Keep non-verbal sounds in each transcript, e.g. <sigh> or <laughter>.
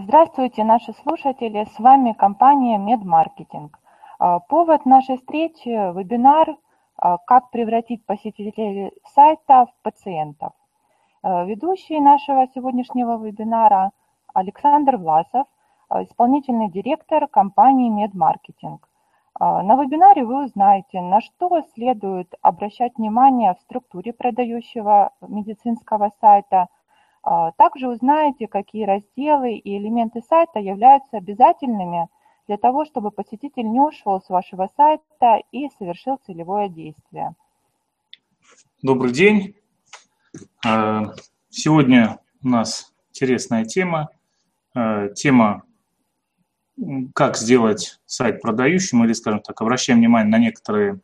Здравствуйте, наши слушатели. С вами компания Медмаркетинг. А, повод нашей встречи – вебинар а, «Как превратить посетителей сайта в пациентов». А, ведущий нашего сегодняшнего вебинара Александр Власов, исполнительный директор компании Медмаркетинг. На вебинаре вы узнаете, на что следует обращать внимание в структуре продающего медицинского сайта – также узнаете, какие разделы и элементы сайта являются обязательными для того, чтобы посетитель не ушел с вашего сайта и совершил целевое действие. Добрый день. А, сегодня у нас интересная тема. А, тема как сделать сайт продающим или, скажем так, обращаем внимание на некоторые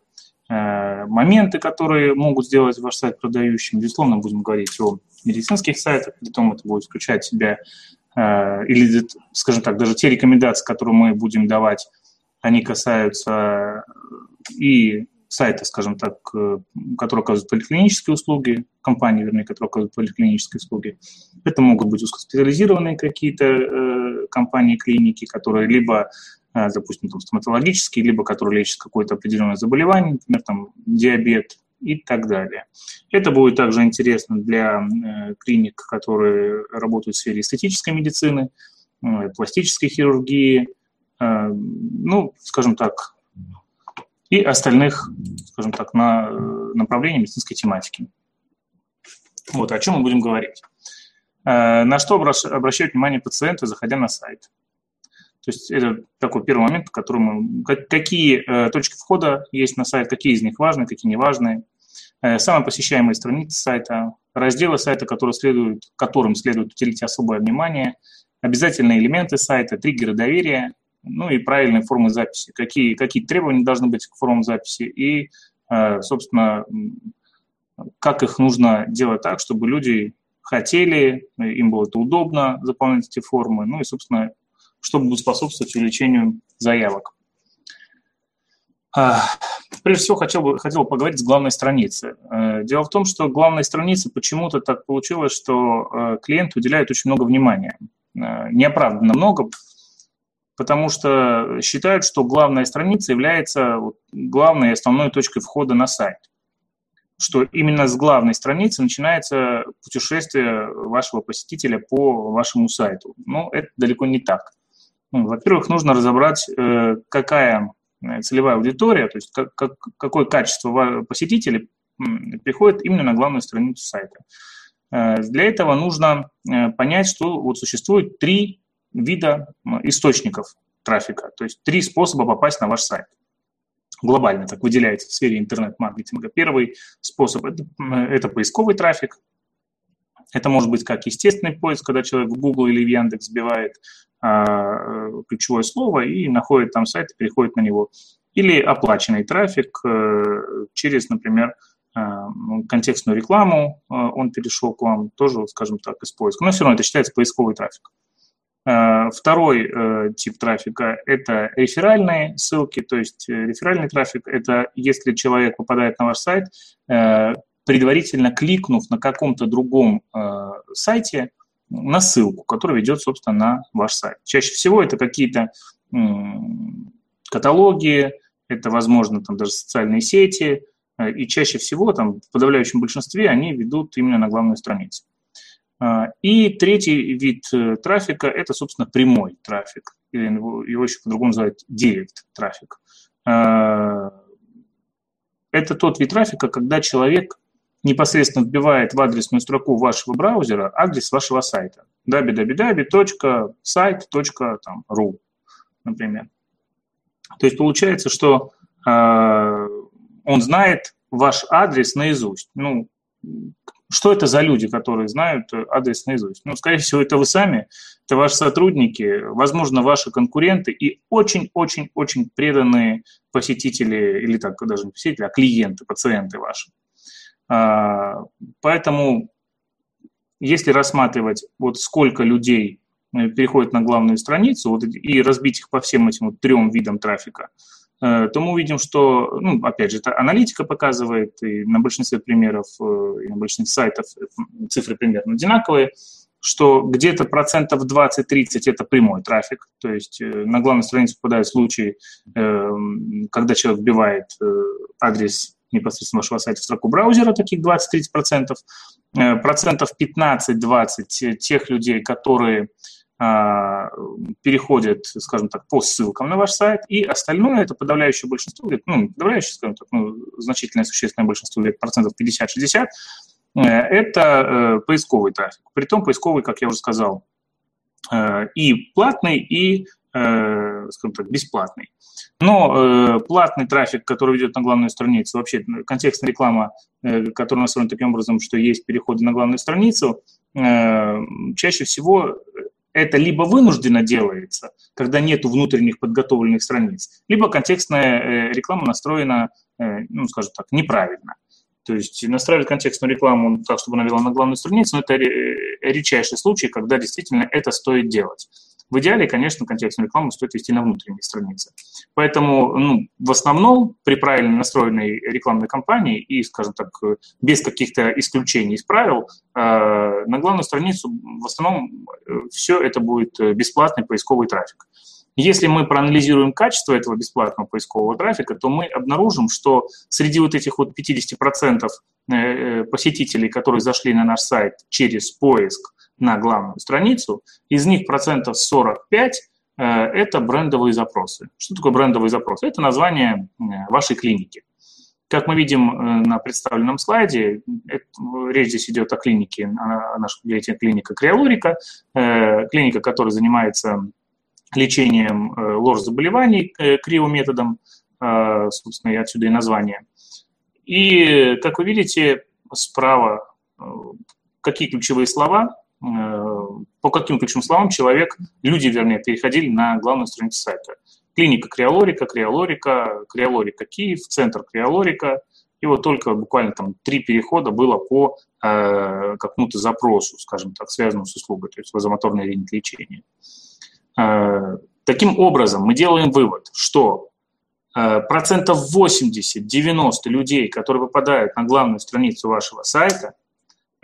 моменты, которые могут сделать ваш сайт продающим. Безусловно, будем говорить о медицинских сайтах, притом это будет включать в себя, э, или, скажем так, даже те рекомендации, которые мы будем давать, они касаются и сайта, скажем так, э, которые оказывают поликлинические услуги, компании, вернее, которые оказывают поликлинические услуги. Это могут быть узкоспециализированные какие-то э, компании, клиники, которые либо, э, допустим, там, стоматологические, либо которые лечат какое-то определенное заболевание, например, там, диабет, и так далее. Это будет также интересно для э, клиник, которые работают в сфере эстетической медицины, э, пластической хирургии, э, ну, скажем так, и остальных, скажем так, на направлений медицинской тематики. Вот о чем мы будем говорить. На что обращают внимание пациенты, заходя на сайт. То есть это такой первый момент, по которому какие точки входа есть на сайт, какие из них важны, какие не важны, Э, самые посещаемые страницы сайта, разделы сайта, которые следуют, которым следует уделить особое внимание, обязательные элементы сайта, триггеры доверия, ну и правильные формы записи, какие, какие требования должны быть к формам записи и, э, собственно, как их нужно делать так, чтобы люди хотели, им было это удобно заполнять эти формы, ну и, собственно, чтобы будет способствовать увеличению заявок. А, прежде всего, хотел бы, хотел бы поговорить с главной страницы. Э, дело в том, что главной странице почему-то так получилось, что э, клиент уделяет очень много внимания. Э, неоправданно много, потому что считают, что главная страница является главной и основной точкой входа на сайт. Что именно с главной страницы начинается путешествие вашего посетителя по вашему сайту. Но это далеко не так. Ну, во-первых, нужно разобрать, какая Э, целевая аудитория, то есть как, как, какое качество посетителей приходит именно на главную страницу сайта. Э, для этого нужно э, понять, что вот существует три вида источников трафика, то есть три способа попасть на ваш сайт. Глобально так выделяется в сфере интернет-маркетинга. Первый способ это, – это поисковый трафик, это может быть как естественный поиск, когда человек в Google или в Яндекс вбивает а, ключевое слово и находит там сайт и переходит на него. Или оплаченный трафик э, через, например, а, контекстную рекламу, а, он перешел к вам тоже, скажем так, из поиска. Но все равно это считается поисковый трафик. Второй э, тип трафика – это реферальные ссылки, то есть э, реферальный трафик – это если человек попадает на ваш сайт, предварительно кликнув на каком-то другом э, сайте на ссылку, которая ведет, собственно, на ваш сайт. Чаще всего это какие-то э, каталоги, это, возможно, там даже социальные сети, э, и чаще всего, там, в подавляющем большинстве, они ведут именно на главную страницу. Э, и третий вид э, трафика – это, собственно, прямой трафик, или его, его еще по-другому называют директ трафик. Э, это тот вид трафика, когда человек непосредственно вбивает в адресную строку вашего браузера адрес вашего сайта www.site.ru, например. То есть получается, что э, он знает ваш адрес наизусть. Ну, что это за люди, которые знают адрес наизусть? Ну, скорее всего, это вы сами, это ваши сотрудники, возможно, ваши конкуренты и очень-очень-очень преданные посетители, или так даже не посетители, а клиенты, пациенты ваши. А, поэтому, если рассматривать, вот сколько людей э, переходит на главную страницу вот, и разбить их по всем этим вот трем видам трафика, э, то мы увидим, что, ну, опять же, это аналитика показывает, и на большинстве примеров, э, и на большинстве сайтов цифры примерно одинаковые, что где-то процентов 20-30 это прямой трафик, то есть на главную страницу попадают случаи, когда человек вбивает адрес непосредственно вашего сайта в строку браузера, таких 20-30%, процентов 15-20 тех людей, которые а, переходят, скажем так, по ссылкам на ваш сайт, и остальное, это подавляющее большинство, ну, подавляющее, скажем так, ну, значительное, существенное большинство, где процентов 50-60, э, это э, поисковый трафик. Притом поисковый, как я уже сказал, э, и платный, и, скажем так, бесплатный. Но платный трафик, который ведет на главную страницу, вообще контекстная реклама, которая настроена таким образом, что есть переходы на главную страницу, чаще всего это либо вынужденно делается, когда нет внутренних подготовленных страниц, либо контекстная э, реклама настроена, э, ну, скажем так, неправильно. То есть настраивать контекстную рекламу так, чтобы она вела на главную страницу, но это редчайший случай, когда действительно это стоит делать. В идеале, конечно, контекстную рекламу стоит вести на внутренней странице. Поэтому ну, в основном при правильно настроенной рекламной кампании и, скажем так, без каких-то исключений из правил, э, на главную страницу в основном э, все это будет э, бесплатный поисковый трафик. Если мы проанализируем качество этого бесплатного поискового трафика, то мы обнаружим, что среди вот этих вот 50% посетителей, которые зашли на наш сайт через поиск, на главную страницу, из них процентов 45 э, это брендовые запросы. Что такое брендовый запрос? Это название э, вашей клиники. Как мы видим э, на представленном слайде, это, речь здесь идет о клинике, о нашей клиника Криолорика, клиника, которая занимается лечением ЛОР-заболеваний криометодом, собственно, и отсюда и название. И, как вы видите, справа какие ключевые слова Э, по каким ключевым словам человек, люди, вернее, переходили на главную страницу сайта. Клиника Криолорика, Криолорика, Криолорика Киев, центр Криолорика. И вот только буквально там три перехода было по э, какому-то запросу, скажем так, связанному с услугой, то есть вазомоторная линия лечения. Э, таким образом, мы делаем вывод, что э, процентов 80-90 людей, которые попадают на главную страницу вашего сайта,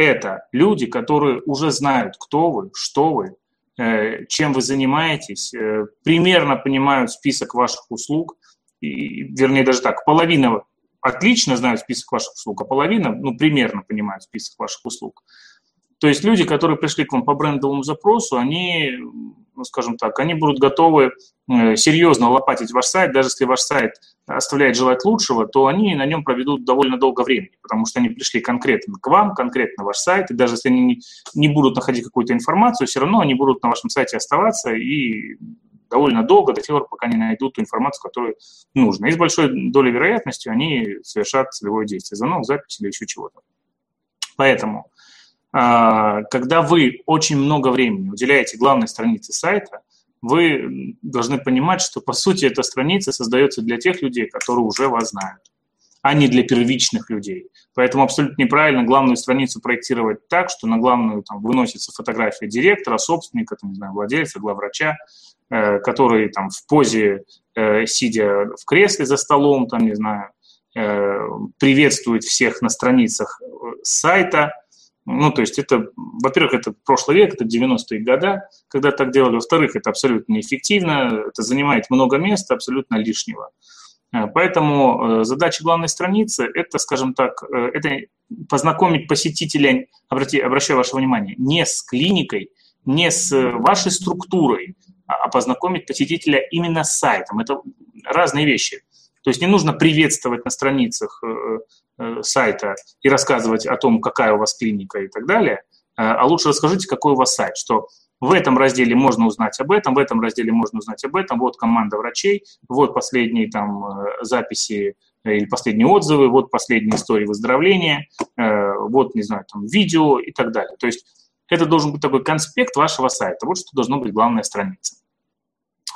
это люди, которые уже знают, кто вы, что вы, э, чем вы занимаетесь, э, примерно понимают список ваших услуг, и, вернее, даже так, половина отлично знают список ваших услуг, а половина, ну, примерно понимают список ваших услуг. То есть люди, которые пришли к вам по брендовому запросу, они ну, скажем так, они будут готовы э, серьезно лопатить ваш сайт, даже если ваш сайт оставляет желать лучшего, то они на нем проведут довольно долго времени, потому что они пришли конкретно к вам, конкретно ваш сайт, и даже если они не, будут находить какую-то информацию, все равно они будут на вашем сайте оставаться и довольно долго, до тех пор, пока не найдут ту информацию, которую нужно. И с большой долей вероятности они совершат целевое действие, звонок, запись или еще чего-то. Поэтому когда вы очень много времени уделяете главной странице сайта, вы должны понимать, что по сути эта страница создается для тех людей, которые уже вас знают, а не для первичных людей. Поэтому абсолютно неправильно главную страницу проектировать так, что на главную там, выносится фотография директора, собственника, там, не знаю, владельца, главврача, э, который там в позе, э, сидя в кресле за столом, там, не знаю, э, приветствует всех на страницах э, сайта, ну, то есть это, во-первых, это прошлый век, это 90-е годы, когда так делали. Во-вторых, это абсолютно неэффективно, это занимает много места, абсолютно лишнего. Э, поэтому э, задача главной страницы – это, скажем так, э, это познакомить посетителя, обрати, обращаю ваше внимание, не с клиникой, не с вашей структурой, а, а познакомить посетителя именно с сайтом. Это разные вещи. То есть не нужно приветствовать на страницах сайта и рассказывать о том, какая у вас клиника и так далее, э, а лучше расскажите, какой у вас сайт, что в этом разделе можно узнать об этом, в этом разделе можно узнать об этом, вот команда врачей, вот последние там записи или последние отзывы, вот последние истории выздоровления, вот, не знаю, там видео и так далее. То есть это должен быть такой конспект вашего сайта. Вот что должно быть главная страница.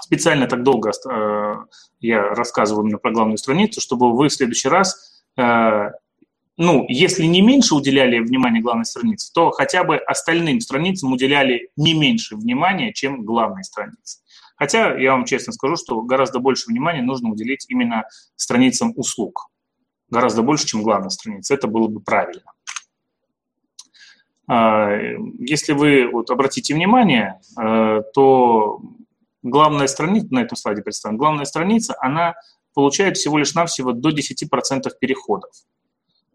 Специально так долго э, я рассказываю именно про главную страницу, чтобы вы в следующий раз, э, ну, если не меньше уделяли внимания главной странице, то хотя бы остальным страницам уделяли не меньше внимания, чем главной странице. Хотя, я вам честно скажу, что гораздо больше внимания нужно уделить именно страницам услуг. Гораздо больше, чем главной странице. Это было бы правильно. Если вы вот обратите внимание, то главная страница, на этом слайде представлена, главная страница, она получает всего лишь навсего до 10% переходов.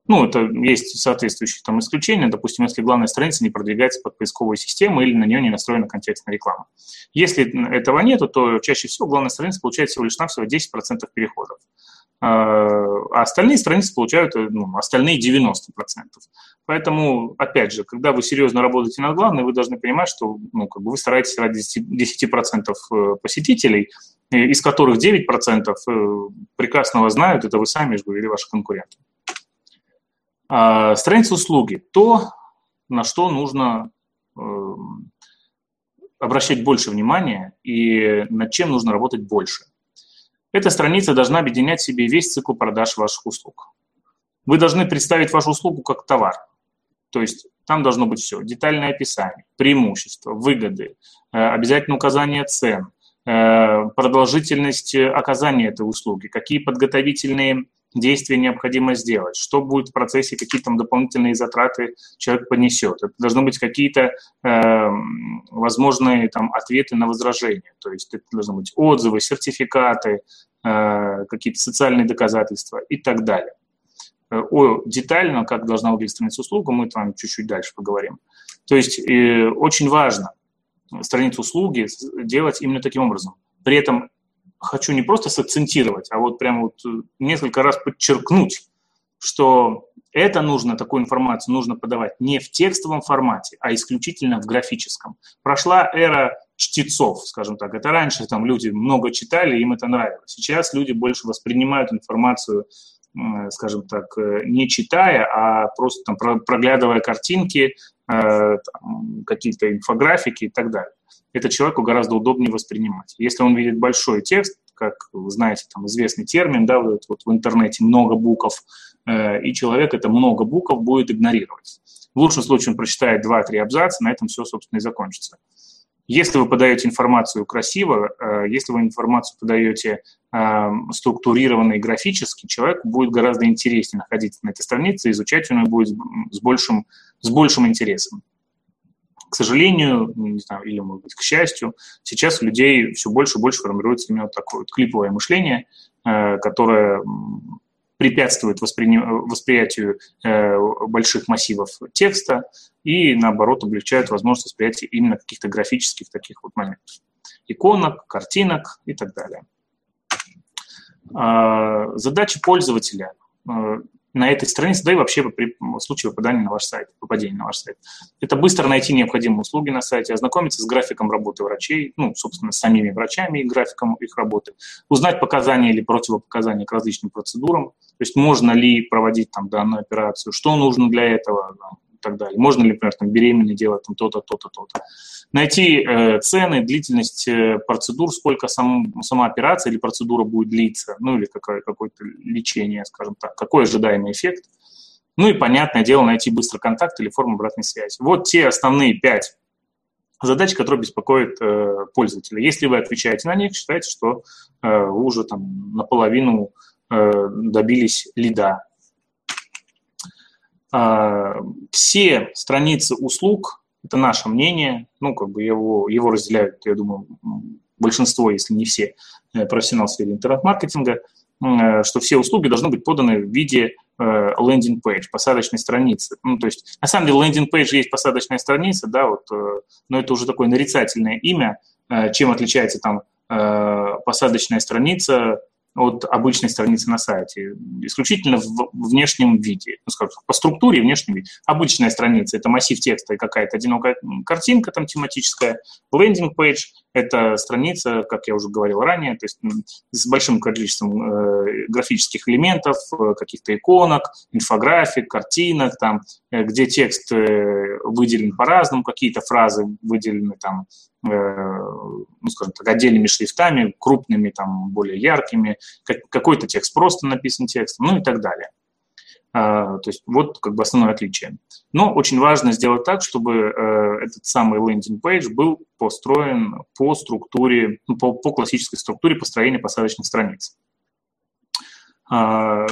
Ну, это есть соответствующие там исключения, допустим, если главная страница не продвигается под поисковую систему или на нее не настроена контекстная реклама. Если этого нету, то чаще всего главная страница получает всего лишь навсего 10% переходов. А, а остальные страницы получают ну, остальные 90%. Поэтому, опять же, когда вы серьезно работаете над главной, вы должны понимать, что ну, как бы вы стараетесь ради 10% э, посетителей, из которых 9% э, прекрасно вас знают, это вы сами же говорили, ваши конкуренты. А, страница услуги – то, на что нужно эм, обращать больше внимания и над чем нужно работать больше. Эта страница должна объединять в себе весь цикл продаж ваших услуг. Вы должны представить вашу услугу как товар. То есть там должно быть все. Детальное описание, преимущества, выгоды, э, обязательно указание цен, э, продолжительность оказания этой услуги, какие подготовительные действия необходимо сделать, что будет в процессе, какие там дополнительные затраты человек понесет. Это должны быть какие-то э, возможные там ответы на возражения, то есть это должны быть отзывы, сертификаты, э, какие-то социальные доказательства и так далее. Э, о детально, как должна выглядеть страница услуги, мы там чуть-чуть дальше поговорим. То есть э, очень важно страницу услуги делать именно таким образом. При этом хочу не просто сакцентировать, а вот прямо вот э, несколько раз подчеркнуть, что это нужно, такую информацию нужно подавать не в текстовом формате, а исключительно в графическом. Прошла эра чтецов, скажем так. Это раньше там люди много читали, им это нравилось. Сейчас люди больше воспринимают информацию, скажем так, э, не читая, а просто там проглядывая картинки, э, какие-то инфографики и так далее это человеку гораздо удобнее воспринимать. Если он видит большой текст, как знаете, там известный термин, да, вот, вот в интернете много букв, э, и человек это много букв будет игнорировать. В лучшем случае он прочитает 2-3 абзаца, на этом все, собственно, и закончится. Если вы подаете информацию красиво, э, если вы информацию подаете э, структурированно и графически, человеку будет гораздо интереснее находиться на этой странице, изучать ее будет с большим, с большим интересом. К сожалению, не знаю, или, может быть, к счастью, сейчас у людей все больше и больше формируется именно такое вот клиповое мышление, э, которое препятствует воспри... восприятию э, больших массивов текста и, наоборот, облегчает возможность восприятия именно каких-то графических таких вот моментов. Иконок, картинок и так далее. А, задача пользователя э, на этой странице, да и вообще при случае попадания на ваш сайт, попадения на ваш сайт. Это быстро найти необходимые услуги на сайте, ознакомиться с графиком работы врачей, ну, собственно, с самими врачами и графиком их работы, узнать показания или противопоказания к различным процедурам, то есть можно ли проводить там данную операцию, что нужно для этого, так далее. Можно ли, например, там, беременной делать там, то-то, то-то, то-то. Найти э, цены, длительность э, процедур, сколько сам, сама операция или процедура будет длиться, ну или какое, какое-то лечение, скажем так, какой ожидаемый эффект. Ну и, понятное дело, найти быстро контакт или форму обратной связи. Вот те основные пять задач, которые беспокоят э, пользователя. Если вы отвечаете на них, считайте, что э, вы уже там наполовину э, добились лида все страницы услуг, это наше мнение, ну, как бы его, его разделяют, я думаю, большинство, если не все, э, профессионалы сфере интернет-маркетинга, э, что все услуги должны быть поданы в виде landing page, э, посадочной страницы. Ну, то есть, на самом деле, landing page есть посадочная страница, да, вот, но это уже такое нарицательное имя, чем отличается там посадочная страница от обычной страницы на сайте, исключительно в внешнем виде, ну, скажем, по структуре и внешнем виде. Обычная страница – это массив текста и какая-то одинокая картинка там тематическая. Landing page – это страница, как я уже говорил ранее, то есть с большим количеством э, графических элементов, э, каких-то иконок, инфографик, картинок, там, э, где текст э, выделен по-разному, какие-то фразы выделены там ну, скажем так, отдельными шрифтами, крупными, там, более яркими, какой-то текст просто написан текстом, ну и так далее. А, то есть вот как бы основное отличие. Но очень важно сделать так, чтобы э, этот самый landing page был построен по структуре, ну, по, по классической структуре построения посадочных страниц. А,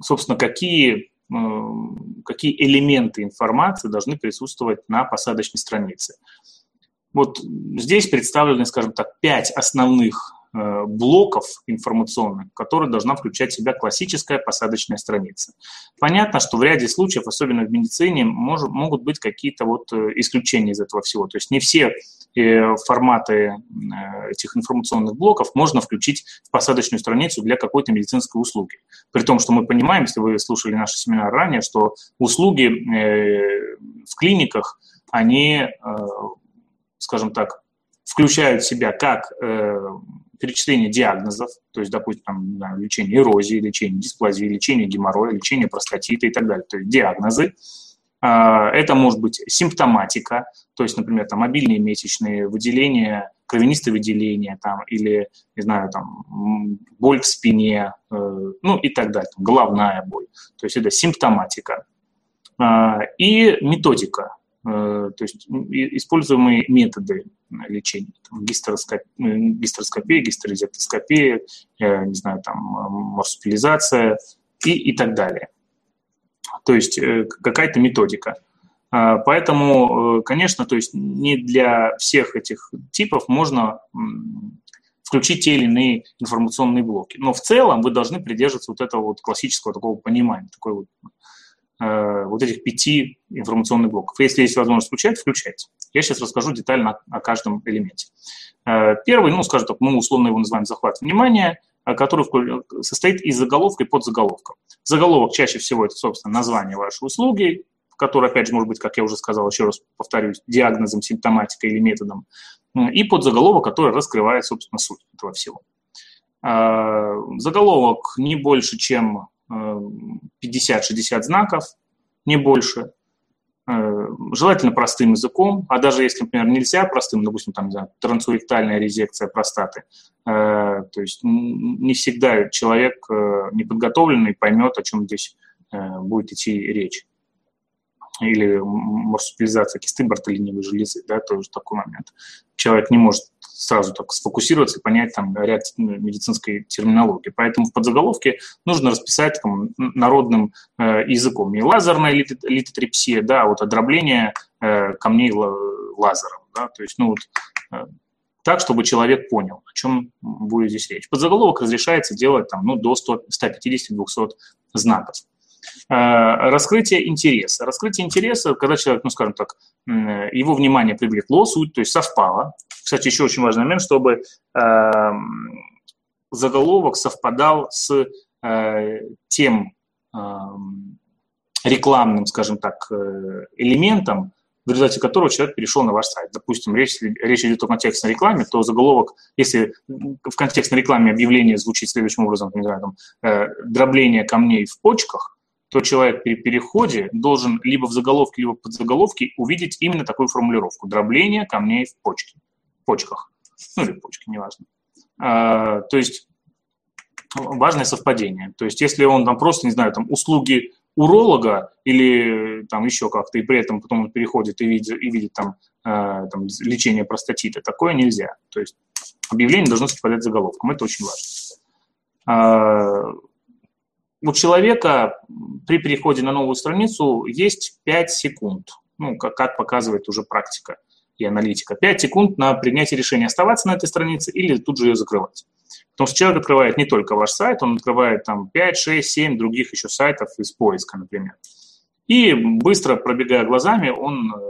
собственно, какие какие элементы информации должны присутствовать на посадочной странице. Вот здесь представлены, скажем так, пять основных Э, блоков информационных, которые должна включать в себя классическая посадочная страница. Понятно, что в ряде случаев, особенно в медицине, мож, могут быть какие-то вот э, исключения из этого всего. То есть не все э, форматы этих информационных блоков можно включить в посадочную страницу для какой-то медицинской услуги. При том, что мы понимаем, если вы слушали наш семинар ранее, что услуги в клиниках, они, скажем так, включают в себя как перечисление диагнозов, то есть, допустим, там, да, лечение эрозии, лечение дисплазии, лечение геморроя, лечение простатита и так далее, то есть диагнозы. А, это может быть симптоматика, то есть, например, там, мобильные месячные, выделение, кровянистое выделение, там, или, не знаю, там, боль в спине, э, ну и так далее, там, головная боль. То есть это симптоматика. А, и методика, Э, то есть используемые методы лечения, там, гистероскопия, гистероскопия, гистерозектоскопия, не знаю, там, марсупилизация и, и так далее. То есть э, какая-то методика. Поэтому, э, конечно, то есть не для всех этих типов можно включить те или иные информационные блоки. Но в целом вы должны придерживаться вот этого вот классического такого понимания, такой вот Э, вот этих пяти информационных блоков. Если есть возможность включать, включайте. Я сейчас расскажу детально о, каждом элементе. Э, первый, ну, скажем так, мы условно его называем захват внимания, э, который состоит из заголовка и подзаголовка. Заголовок чаще всего это, собственно, название вашей услуги, который, опять же, может быть, как я уже сказал, еще раз повторюсь, диагнозом, симптоматикой или методом, и подзаголовок, который раскрывает, собственно, суть этого всего. Заголовок не больше, чем 50-60 знаков, не больше. Э, желательно простым языком, а даже если, например, нельзя простым, допустим, там, не знаю, трансуректальная резекция простаты, э, то есть не всегда человек э, неподготовленный поймет, о чем здесь будет идти речь. Или марсупилизация кисты бартолиневой железы, да, тоже такой момент. Человек не может сразу так сфокусироваться и понять там ряд медицинской терминологии. Поэтому в подзаголовке нужно расписать там, народным э, языком. Не лазерная литотрепсия, да, а вот одробление э, камней лазером. Да, то есть, ну вот, э, так, чтобы человек понял, о чем будет здесь речь. Подзаголовок разрешается делать там, ну, до 150-200 знаков. Э, раскрытие интереса. Раскрытие интереса, когда человек, ну, скажем так, его внимание привлекло, суть, то есть совпало, кстати, еще очень важный момент, чтобы э, заголовок совпадал с э, тем э, рекламным, скажем так, э, элементом, в результате которого человек перешел на ваш сайт. Допустим, речь, речь идет о контекстной рекламе, то заголовок, если в контекстной рекламе объявление звучит следующим образом, не знаю, там, дробление камней в почках, то человек при переходе должен либо в заголовке, либо в подзаголовке увидеть именно такую формулировку – дробление камней в почке почках, ну или почки, неважно. А, то есть важное совпадение. То есть если он там просто, не знаю, там услуги уролога или там еще как-то, и при этом потом он переходит и видит, и видит там, э, там лечение простатита, такое нельзя. То есть объявление должно совпадать с заголовком, это очень важно. У человека при переходе на новую страницу есть 5 секунд, ну, как, как показывает уже практика и аналитика. 5 секунд на принятие решения оставаться на этой странице или тут же ее закрывать. Потому что человек открывает не только ваш сайт, он открывает там 5, 6, 7 других еще сайтов из поиска, например. И быстро пробегая глазами, он э,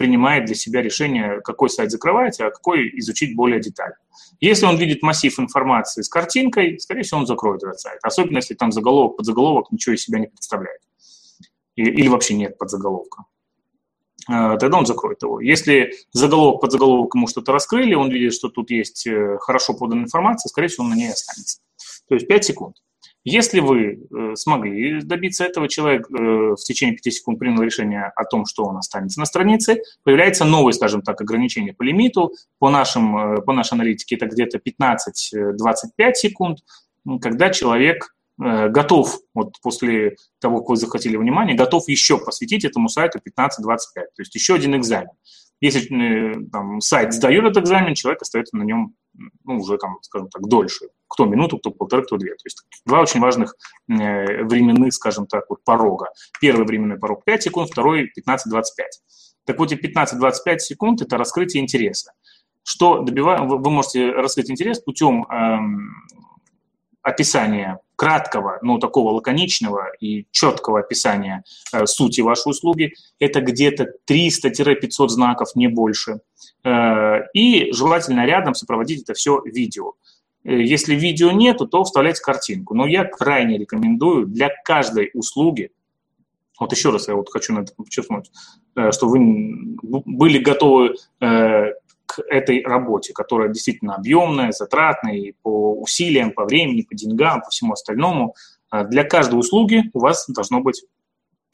принимает для себя решение, какой сайт закрывать, а какой изучить более детально. Если он видит массив информации с картинкой, скорее всего, он закроет этот сайт. Особенно, если там заголовок, подзаголовок ничего из себя не представляет. Или вообще нет подзаголовка. Э, тогда он закроет его. Если заголовок под заголовок ему что-то раскрыли, он видит, что тут есть э, хорошо поданная информация, скорее всего, он на ней останется. То есть 5 секунд. Если вы э, смогли добиться этого, человек в течение 5 секунд принял решение о том, что он останется на странице, появляется новое, скажем так, ограничение по лимиту. По, нашим, по нашей аналитике это где-то 15-25 секунд, когда человек Э, готов, вот после того, как вы захватили внимание, готов еще посвятить этому сайту 15-25, то есть еще один экзамен. Если э, там, сайт сдает этот экзамен, человек остается на нем ну, уже там, скажем так, дольше. Кто минуту, кто полторы, кто две. То есть два очень важных э, временных, скажем так, вот порога. Первый временной порог 5 секунд, второй 15-25. Так вот, эти 15-25 секунд – это раскрытие интереса. Что добиваем, вы можете раскрыть интерес путем эм, описания краткого, но такого лаконичного и четкого описания э, сути вашей услуги. Это где-то 300-500 знаков, не больше. Э, и желательно рядом сопроводить это все видео. Э, если видео нету, то вставляйте картинку. Но я крайне рекомендую для каждой услуги, вот еще раз я вот хочу на это подчеркнуть, что вы были готовы к этой работе, которая действительно объемная, затратная и по усилиям, по времени, по деньгам, по всему остальному. А для каждой услуги у вас должно быть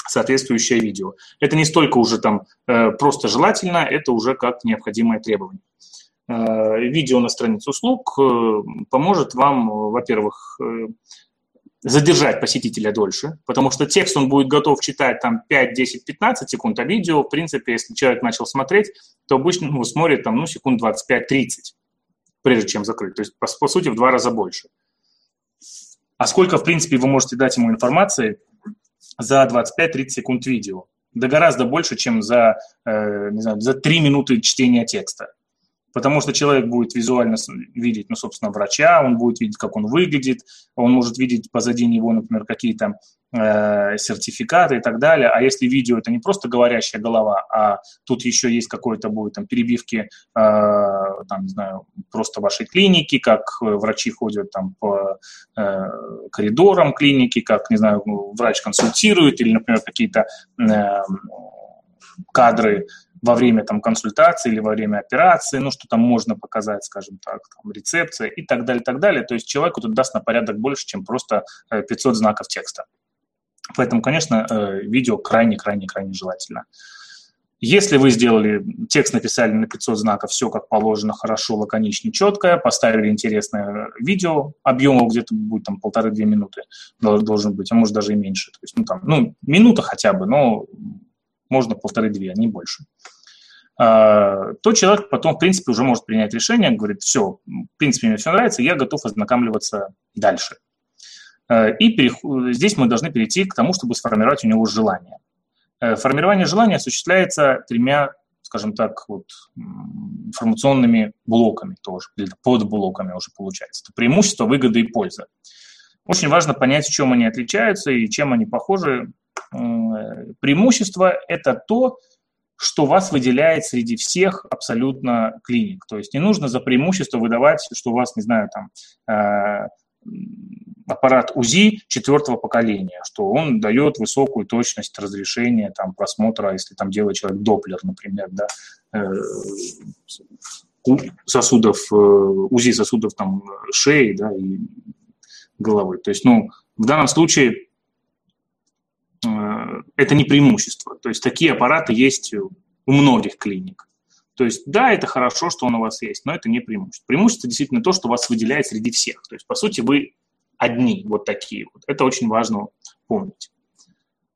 соответствующее видео. Это не столько уже там э, просто желательно, это уже как необходимое требование. Э, видео на странице услуг э, поможет вам, во-первых, задержать посетителя дольше, потому что текст он будет готов читать там 5, 10, 15 секунд, а видео, в принципе, если человек начал смотреть, то обычно ну, смотрит там, ну, секунд 25-30, прежде чем закрыть. То есть, по, по сути, в два раза больше. А сколько, в принципе, вы можете дать ему информации за 25-30 секунд видео? Да гораздо больше, чем за, э, не знаю, за 3 минуты чтения текста потому что человек будет визуально видеть, ну, собственно, врача, он будет видеть, как он выглядит, он может видеть позади него, например, какие-то э, сертификаты и так далее. А если видео это не просто говорящая голова, а тут еще есть какой-то будет там перебивки, э, там, не знаю, просто вашей клиники, как врачи ходят там по э, коридорам клиники, как, не знаю, врач консультирует, или, например, какие-то э, кадры во время там, консультации или во время операции, ну, что там можно показать, скажем так, там, рецепция и так далее, так далее. То есть человеку тут даст на порядок больше, чем просто 500 э, знаков текста. Поэтому, конечно, э, видео крайне-крайне-крайне желательно. Если вы сделали, текст написали на 500 знаков, все как положено, хорошо, лаконично, четко, поставили интересное видео, объем где-то будет там полторы-две минуты должен быть, а может даже и меньше. То есть, ну, там, ну, минута хотя бы, но можно полторы-две, а не больше. А, то человек потом, в принципе, уже может принять решение, говорит, все, в принципе, мне все нравится, я готов ознакомливаться дальше. А, и здесь мы должны перейти к тому, чтобы сформировать у него желание. Э, формирование желания осуществляется тремя, скажем так, вот, информационными блоками тоже, или под блоками уже получается. Это преимущество, выгода и польза. Очень важно понять, в чем они отличаются и чем они похожи. Преимущество – это то, что вас выделяет среди всех абсолютно клиник. То есть не нужно за преимущество выдавать, что у вас, не знаю, там э, аппарат УЗИ четвертого поколения, что он дает высокую точность разрешения там, просмотра, если там делает человек Доплер, например, да, э, сосудов, э, УЗИ сосудов там, шеи да, и головы. То есть, ну, в данном случае Э, это не преимущество. То есть такие аппараты есть у многих клиник. То есть да, это хорошо, что он у вас есть, но это не преимущество. Преимущество действительно то, что вас выделяет среди всех. То есть по сути вы одни вот такие вот. Это очень важно помнить.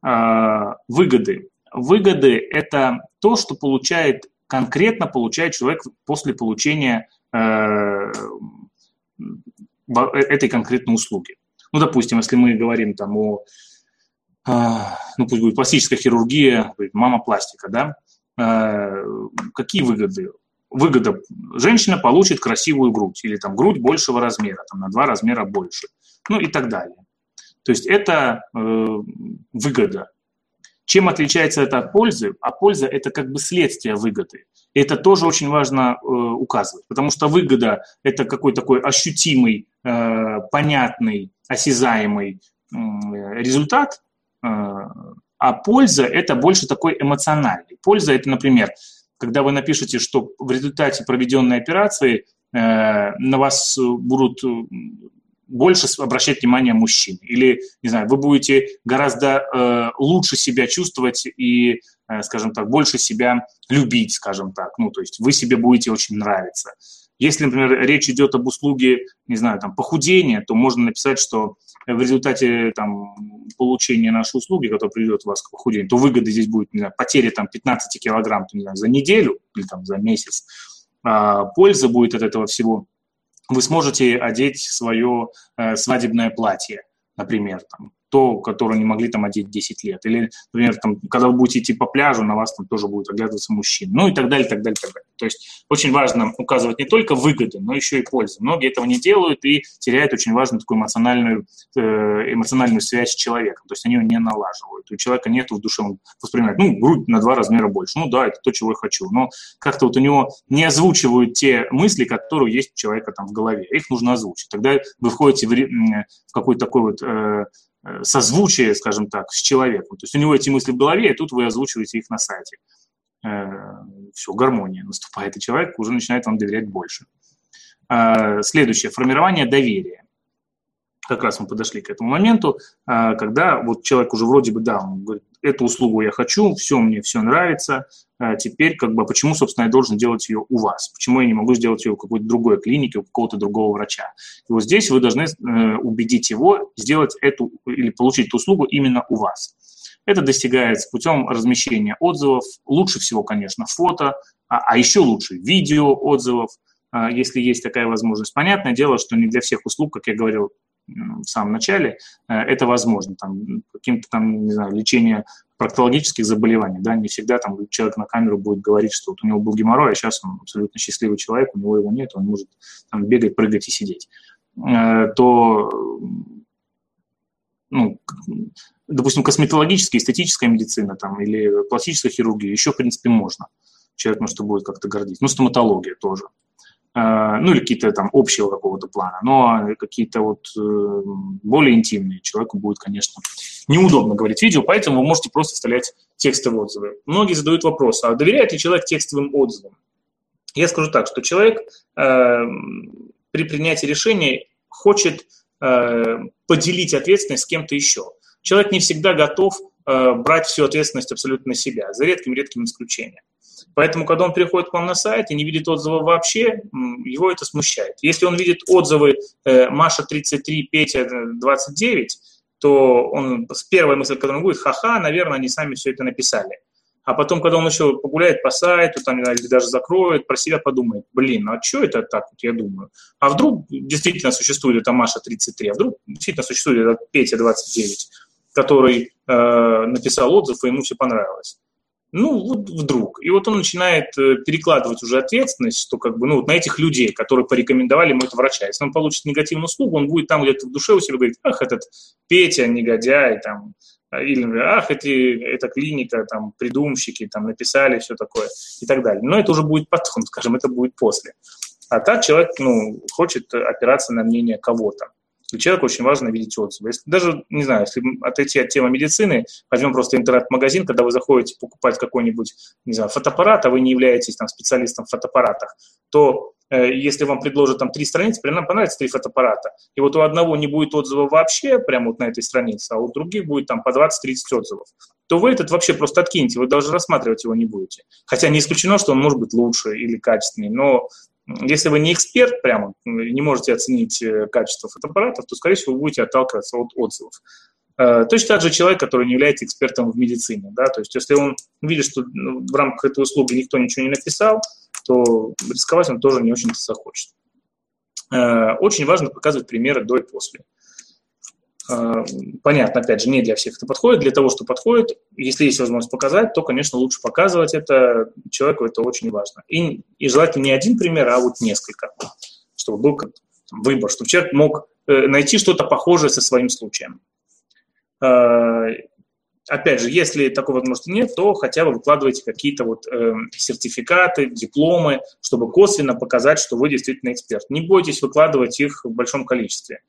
А, выгоды. Выгоды – это то, что получает, конкретно получает человек после получения э, этой конкретной услуги. Ну, допустим, если мы говорим там о а, ну пусть будет пластическая хирургия, мамопластика, да, а, какие выгоды? Выгода, женщина получит красивую грудь или там грудь большего размера, там на два размера больше, ну и так далее. То есть это э, выгода. Чем отличается это от пользы? А польза – это как бы следствие выгоды. И это тоже очень важно э, указывать, потому что выгода – это какой такой ощутимый, э, понятный, осязаемый э, результат, а польза – это больше такой эмоциональный. Польза – это, например, когда вы напишете, что в результате проведенной операции э, на вас будут больше обращать внимание мужчин. Или, не знаю, вы будете гораздо э, лучше себя чувствовать и, э, скажем так, больше себя любить, скажем так. Ну, то есть вы себе будете очень нравиться. Если, например, речь идет об услуге, не знаю, там, похудения, то можно написать, что в результате там, получения нашей услуги, которая приведет вас к похудению, то выгода здесь будет, не знаю, потеря там, 15 килограмм не знаю, за неделю или там, за месяц, а польза будет от этого всего. Вы сможете одеть свое э, свадебное платье, например, там, то, которое не могли там одеть 10 лет. Или, например, там, когда вы будете идти по пляжу, на вас там тоже будет оглядываться мужчина. Ну и так далее, так далее, так далее. То есть очень важно указывать не только выгоды, но еще и пользы. Многие этого не делают и теряют очень важную такую эмоциональную, э, эмоциональную связь с человеком. То есть они ее не налаживают. У человека нет в душе, он воспринимает, ну, грудь на два размера больше. Ну да, это то, чего я хочу. Но как-то вот у него не озвучивают те мысли, которые есть у человека там в голове. Их нужно озвучить. Тогда вы входите в, в какой-то такой вот Э, созвучие, скажем так, с человеком. То есть у него эти мысли в голове, и тут вы озвучиваете их на сайте. Э, Все, гармония наступает, и человек уже начинает вам доверять больше. Э, следующее, формирование доверия. Как раз мы подошли к этому моменту, когда вот человек уже вроде бы, да, он говорит, эту услугу я хочу, все мне все нравится, а теперь как бы почему, собственно, я должен делать ее у вас? Почему я не могу сделать ее в какой-то другой клинике, у какого-то другого врача? И вот здесь вы должны э, убедить его сделать эту или получить эту услугу именно у вас. Это достигается путем размещения отзывов, лучше всего, конечно, фото, а, а еще лучше видео отзывов, а, если есть такая возможность. Понятное дело, что не для всех услуг, как я говорил в самом начале, э, это возможно. Там, каким-то там, не знаю, лечение проктологических заболеваний, да, не всегда там человек на камеру будет говорить, что вот у него был геморрой, а сейчас он абсолютно счастливый человек, у него его нет, он может там бегать, прыгать и сидеть, э, то, ну, допустим, косметологическая, эстетическая медицина там, или пластическая хирургия еще, в принципе, можно. Человек, может, будет как-то гордиться. Ну, стоматология тоже. Э, ну или какие-то там общего какого-то плана, но какие-то вот э, более интимные человеку будет, конечно, неудобно говорить видео, поэтому вы можете просто вставлять текстовые отзывы. Многие задают вопрос, а доверяет ли человек текстовым отзывам? Я скажу так, что человек э, при принятии решения хочет э, поделить ответственность с кем-то еще. Человек не всегда готов э, брать всю ответственность абсолютно на себя, за редким-редким исключением. Поэтому, когда он приходит к вам на сайт и не видит отзывов вообще, его это смущает. Если он видит отзывы э, Маша 33, Петя 29, то он с первой мыслью, которая он будет, ха-ха, наверное, они сами все это написали. А потом, когда он еще погуляет по сайту, там, или даже закроет, про себя подумает, блин, а что это так, вот я думаю. А вдруг действительно существует эта Маша 33, а вдруг действительно существует этот Петя 29, который э, написал отзыв, и ему все понравилось. Ну, вот вдруг. И вот он начинает э, перекладывать уже ответственность, что как бы, ну, вот на этих людей, которые порекомендовали ему этого врача. Если он получит негативную услугу, он будет там где-то в душе у себя говорить, ах, этот Петя, негодяй, там, а, или, ах, эти, эта клиника, там, придумщики, там, написали все такое и так далее. Но это уже будет потом, <laughs> скажем, это будет после. А так человек, ну, хочет опираться на мнение кого-то. Для человека очень важно видеть отзывы. Если, даже, не знаю, если отойти от темы медицины, возьмем просто интернет-магазин, когда вы заходите покупать какой-нибудь, не знаю, фотоаппарат, а вы не являетесь там специалистом в фотоаппаратах, то э, если вам предложат там три страницы, примерно понравится три фотоаппарата, и вот у одного не будет отзыва вообще прямо вот на этой странице, а у других будет там по 20-30 отзывов, то вы этот вообще просто откинете, вы даже рассматривать его не будете. Хотя не исключено, что он может быть лучше или качественнее, но если вы не эксперт прямо, не можете оценить э, качество фотоаппаратов, то, скорее всего, вы будете отталкиваться от отзывов. Э, точно так же человек, который не является экспертом в медицине. Да? То есть если он видит, что ну, в рамках этой услуги никто ничего не написал, то рисковать он тоже не очень захочет. Э, очень важно показывать примеры до и после. А, понятно, опять же, не для всех это подходит. Для того, что подходит, если есть возможность показать, то, конечно, лучше показывать это. Человеку это очень важно. И, и желательно не один пример, а вот несколько, чтобы был как выбор, чтобы человек мог э, найти что-то похожее со своим случаем. Опять же, если такой возможности нет, то хотя бы выкладывайте какие-то вот э, сертификаты, дипломы, чтобы косвенно показать, что вы действительно эксперт. Не бойтесь выкладывать их в большом количестве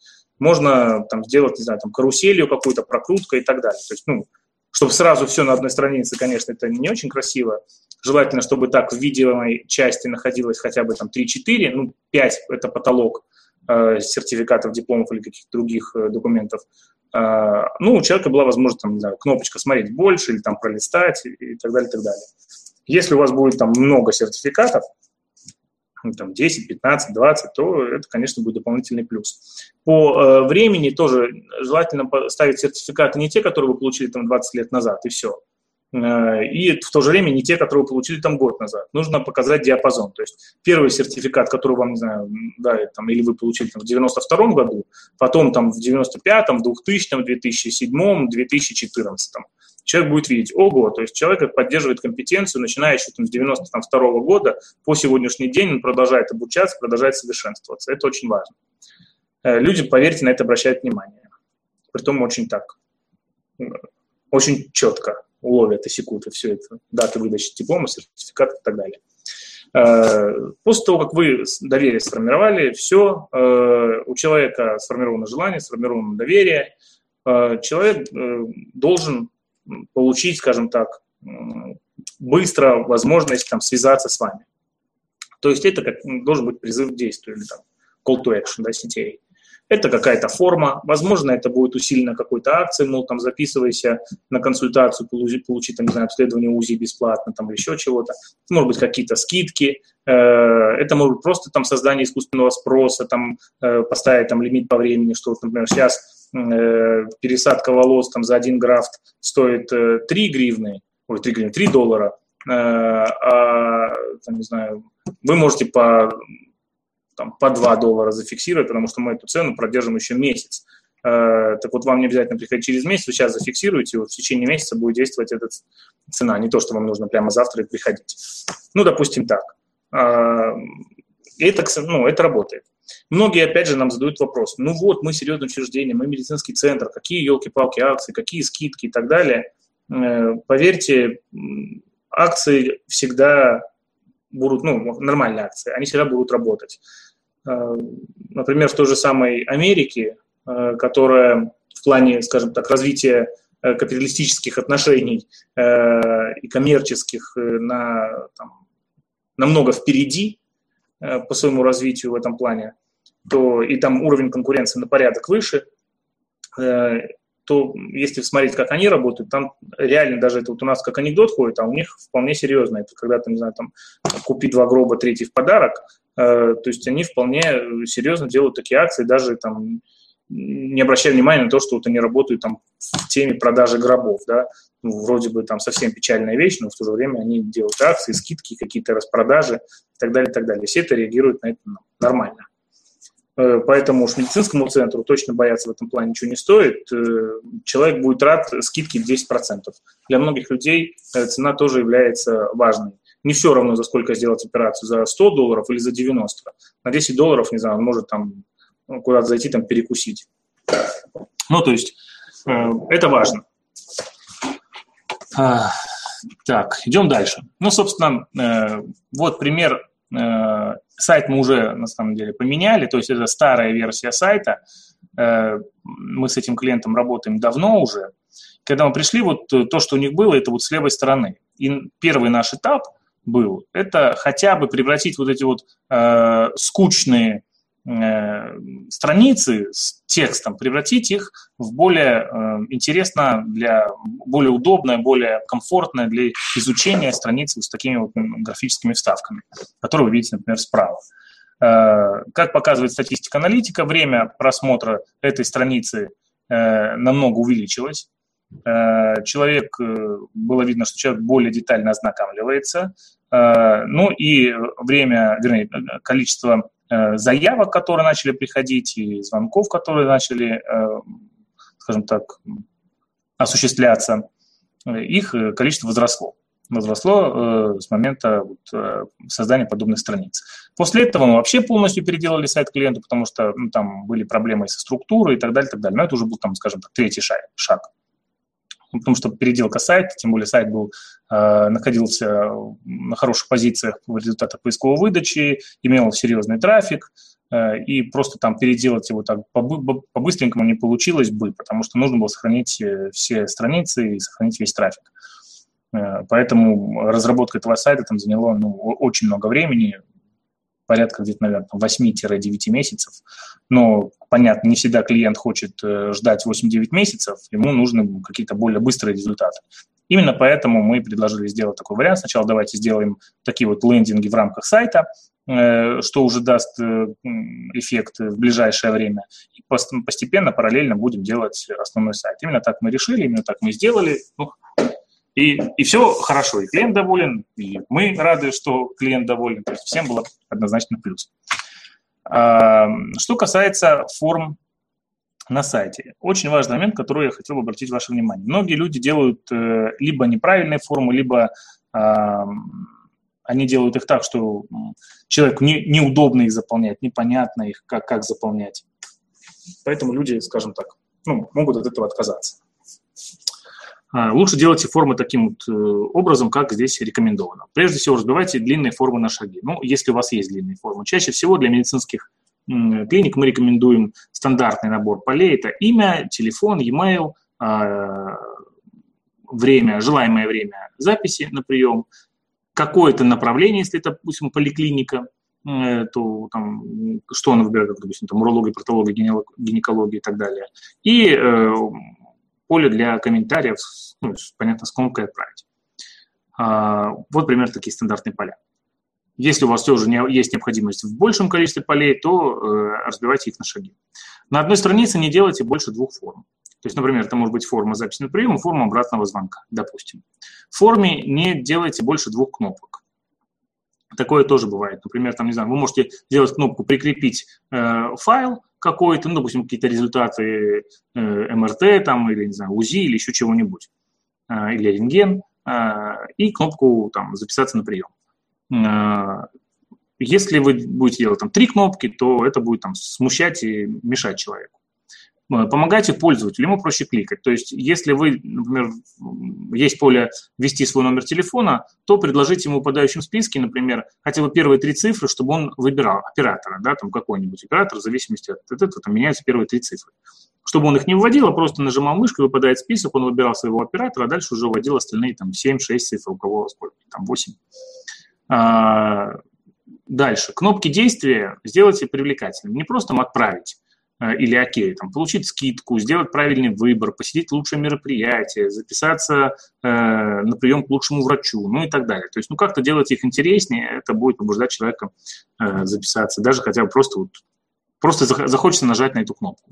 можно там сделать, не знаю, там каруселью какую-то, прокрутку и так далее. То есть, ну, чтобы сразу все на одной странице, конечно, это не очень красиво. Желательно, чтобы так в видеовой части находилось хотя бы там 3-4, ну, 5 – это потолок э, сертификатов, дипломов или каких-то других э, документов. Э, ну, у человека была возможность, там, не знаю, кнопочка «Смотреть больше» или там «Пролистать» и так далее, и так далее. Если у вас будет там много сертификатов, ну, там 10, 15, 20, то это, конечно, будет дополнительный плюс. По э, времени тоже желательно ставить сертификаты не те, которые вы получили там 20 лет назад, и все. Э, и в то же время не те, которые вы получили там год назад. Нужно показать диапазон. То есть первый сертификат, который вам, не знаю, да, там, или вы получили там, в 92 году, потом там в 95-м, 2000-м, 2007-м, 2014-м. Человек будет видеть, ого, то есть человек поддерживает компетенцию, начиная еще там, с 92 -го года, по сегодняшний день он продолжает обучаться, продолжает совершенствоваться. Это очень важно. Э, люди, поверьте, на это обращают внимание. Притом очень так, очень четко ловят и секут, и все это, даты выдачи диплома, сертификат и так далее. Э, после того, как вы доверие сформировали, все, э, у человека сформировано желание, сформировано доверие, э, человек должен получить, скажем так, быстро возможность там, связаться с вами. То есть это как, должен быть призыв к действию или там call to action, да, CTA. Это какая-то форма, возможно, это будет усилено какой-то акцией, мол, там, записывайся на консультацию, получи, получи там, не знаю, обследование УЗИ бесплатно, там, или еще чего-то. Может быть, какие-то скидки, э, это может быть просто там создание искусственного спроса, там, э, поставить там лимит по времени, что, например, сейчас э, пересадка волос там за один графт стоит 3 гривны, ой, 3 гривны, 3 доллара, а, там, не знаю, вы можете по там, по 2 доллара зафиксировать, потому что мы эту цену продержим еще месяц. Э, так вот, вам не обязательно приходить через месяц, вы сейчас зафиксируете, и вот в течение месяца будет действовать эта цена, не то, что вам нужно прямо завтра приходить. Ну, допустим, так. Э, и это, ну, это работает. Многие, опять же, нам задают вопрос, ну вот, мы серьезное учреждение, мы медицинский центр, какие елки-палки акции, какие скидки и так далее. Э, поверьте, акции всегда будут, ну, нормальные акции, они всегда будут работать. Э, например, в той же самой Америке, э, которая в плане, скажем так, развития э, капиталистических отношений и коммерческих на, там, намного впереди по своему развитию в этом плане, то и там уровень конкуренции на порядок выше, то если смотреть, как они работают, там реально даже это вот у нас как анекдот ходит, а у них вполне серьезно. Это когда ты, не знаю, там, купи два гроба, третий в подарок. Э, то есть они вполне серьезно делают такие акции, даже там не обращая внимания на то, что вот они работают там в теме продажи гробов, да, ну, вроде бы там совсем печальная вещь, но в то же время они делают акции, скидки, какие-то распродажи и так далее, и так далее. Все это реагируют на это нормально. Э, поэтому уж медицинскому центру точно бояться в этом плане ничего не стоит. Э, человек будет рад скидке в 10%. Для многих людей э, цена тоже является важной. Не все равно, за сколько сделать операцию, за 100 долларов или за 90. На 10 долларов, не знаю, он может там ну, куда-то зайти, там перекусить. Ну, то есть это важно. А, так, идем дальше. Ну, собственно, вот пример Сайт мы уже, на самом деле, поменяли, то есть это старая версия сайта. Э, мы с этим клиентом работаем давно уже. Когда мы пришли, вот то, что у них было, это вот с левой стороны. И первый наш этап был, это хотя бы превратить вот эти вот э, скучные Э, страницы с текстом, превратить их в более э, интересно, для, более удобное, более комфортное для изучения страницы с такими вот графическими вставками, которые вы видите, например, справа. Э, как показывает статистика аналитика, время просмотра этой страницы намного увеличилось. Человек, было видно, что человек более детально ознакомливается. Ну и время, вернее, количество Э, заявок, которые начали приходить, и звонков, которые начали, э, скажем так, осуществляться, их количество возросло. Возросло э, с момента создания подобных страниц. После этого мы вообще полностью переделали сайт клиенту, потому что ну, там были проблемы со структурой и так далее, и так далее. Но это уже был, там, скажем так, третий шаг. Ну, потому что переделка сайта, тем более сайт был, э, находился на хороших позициях в результатах поисковой выдачи, имел серьезный трафик, э, и просто там переделать его так по-быстренькому не получилось бы, потому что нужно было сохранить э, все страницы и сохранить весь трафик. Поэтому разработка этого сайта там заняла ну, очень много времени, порядка где-то, наверное, 8-9 месяцев. Но, понятно, не всегда клиент хочет э, ждать 8-9 месяцев, ему нужны какие-то более быстрые результаты. Именно поэтому мы предложили сделать такой вариант. Сначала давайте сделаем такие вот лендинги в рамках сайта, э, что уже даст э, эффект в ближайшее время. И постепенно, параллельно будем делать основной сайт. Именно так мы решили, именно так мы сделали. Ну, И, и все хорошо, и клиент доволен, и мы рады, что клиент доволен, то есть всем было однозначно плюс. А, что касается форм на сайте. Очень важный момент, который я хотел бы обратить ваше внимание. Многие люди делают э, либо неправильные формы, либо они делают их так, что человеку не, неудобно их заполнять, непонятно их, как, как заполнять. Поэтому люди, скажем так, ну, могут от этого отказаться. А, лучше делайте формы таким вот э, образом, как здесь рекомендовано. Прежде всего, разбивайте длинные формы на шаги. Ну, если у вас есть длинные формы. Чаще всего для медицинских клиник мы рекомендуем стандартный набор полей. Это имя, телефон, e-mail, а, время, желаемое время записи на прием, какое-то направление, если это, допустим, поликлиника, э, то там, что она выбирает, допустим, там, урология, протология, гинекология и так далее. И э, поле для комментариев, ну, понятно, с кнопкой «Отправить». А, вот примерно такие стандартные поля. Если у вас все же не, есть необходимость в большем количестве полей, то э, разбивайте их на шаги. На одной странице не делайте больше двух форм. То есть, например, это может быть форма записи на прием форма обратного звонка, допустим. В форме не делайте больше двух кнопок. Такое тоже бывает. Например, там, не знаю, вы можете сделать кнопку «Прикрепить э, файл», какой-то, ну, допустим, какие-то результаты э, МРТ там, или, не знаю, УЗИ или еще чего-нибудь, э, или рентген, э, и кнопку там «Записаться на прием». Э, если вы будете делать там три кнопки, то это будет там смущать и мешать человеку. Э, помогайте пользователю, ему проще кликать. То есть, если вы, например, есть поле ввести свой номер телефона, то предложите ему в подающем списке, например, хотя бы первые три цифры, чтобы он выбирал оператора, да, там какой-нибудь оператор, в зависимости от этого, там меняются первые три цифры. Чтобы он их не вводил, а просто нажимал мышкой, выпадает список, он выбирал своего оператора, а дальше уже вводил остальные там 7-6 цифр, у кого сколько, там 8. А, дальше. Кнопки действия сделайте привлекательными. Не просто отправить, или окей, там, получить скидку, сделать правильный выбор, посетить лучшее мероприятие, записаться э, на прием к лучшему врачу, ну и так далее. То есть, ну, как-то делать их интереснее, это будет побуждать человека э, записаться, даже хотя бы просто вот, просто захочется нажать на эту кнопку,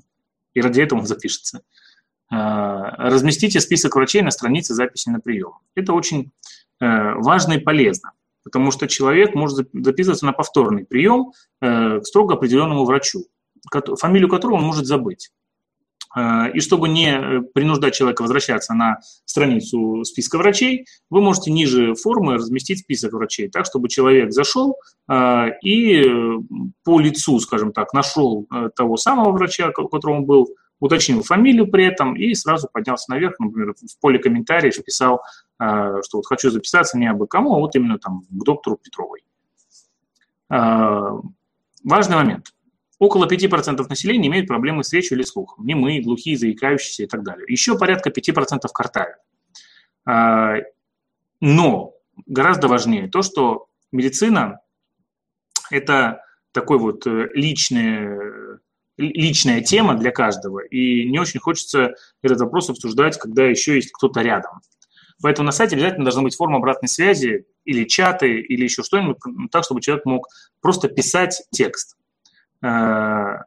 и ради этого он запишется. Э, разместите список врачей на странице записи на прием. Это очень э, важно и полезно потому что человек может записываться на повторный прием э, к строго определенному врачу фамилию которого он может забыть. Э, и чтобы не э, принуждать человека возвращаться на страницу списка врачей, вы можете ниже формы разместить список врачей, так, чтобы человек зашел э, и по лицу, скажем так, нашел того самого врача, у которого он был, уточнил фамилию при этом и сразу поднялся наверх, например, в поле комментариев писал, что вот хочу записаться не абы кому, а вот именно там к доктору Петровой. Важный момент – Около 5% населения имеют проблемы с речью или слухом. Немые, глухие, заикающиеся и так далее. Еще порядка 5% картавят. А, но гораздо важнее то, что медицина – это такой вот э, личный, личная тема для каждого, и не очень хочется этот вопрос обсуждать, когда еще есть кто-то рядом. Поэтому на сайте обязательно должна быть форма обратной связи или чаты, или еще что-нибудь, так, чтобы человек мог просто писать текст. Э,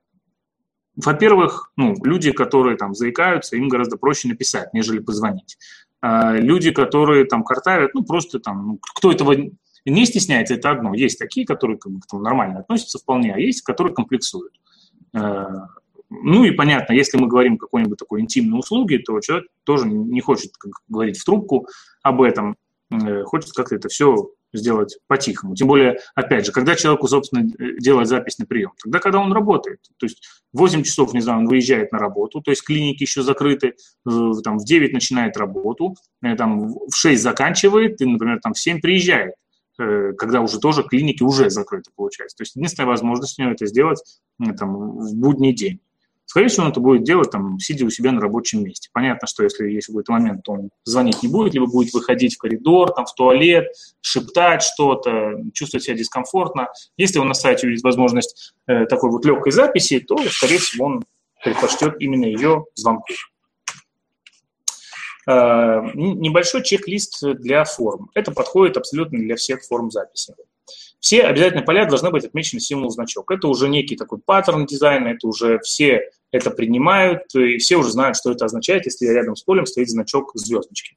во-первых, ну, люди, которые там заикаются, им гораздо проще написать, нежели позвонить. А люди, которые там картавят, ну, просто там, ну, кто этого не стесняется, это одно. Есть такие, которые как бы, там, нормально относятся вполне, а есть, которые комплексуют. Э, ну и понятно, если мы говорим о какой-нибудь такой интимной услуге, то человек тоже не хочет как, говорить в трубку об этом, э, хочет как-то это все сделать по-тихому. Тем более, опять же, когда человеку, собственно, делать запись на прием? Тогда, когда он работает. То есть 8 часов, не знаю, он выезжает на работу, то есть клиники еще закрыты, э, там в 9 начинает работу, э, там в 6 заканчивает, и, например, там в 7 приезжает э, когда уже тоже клиники уже закрыты, получается. То есть единственная возможность у него это сделать там, в будний день. Скорее всего, он это будет делать, там, сидя у себя на рабочем месте. Понятно, что если есть какой-то момент, то он звонить не будет, либо будет выходить в коридор, там, в туалет, шептать что-то, чувствовать себя дискомфортно. Если он на сайте увидит возможность э, такой вот легкой записи, то, скорее всего, он предпочтет именно ее звонку. Э, небольшой чек-лист для форм. Это подходит абсолютно для всех форм записи. Все обязательно поля должны быть отмечены символ значок. Это уже некий такой паттерн дизайна, это уже все это принимают, и все уже знают, что это означает, если рядом с полем стоит значок звездочки.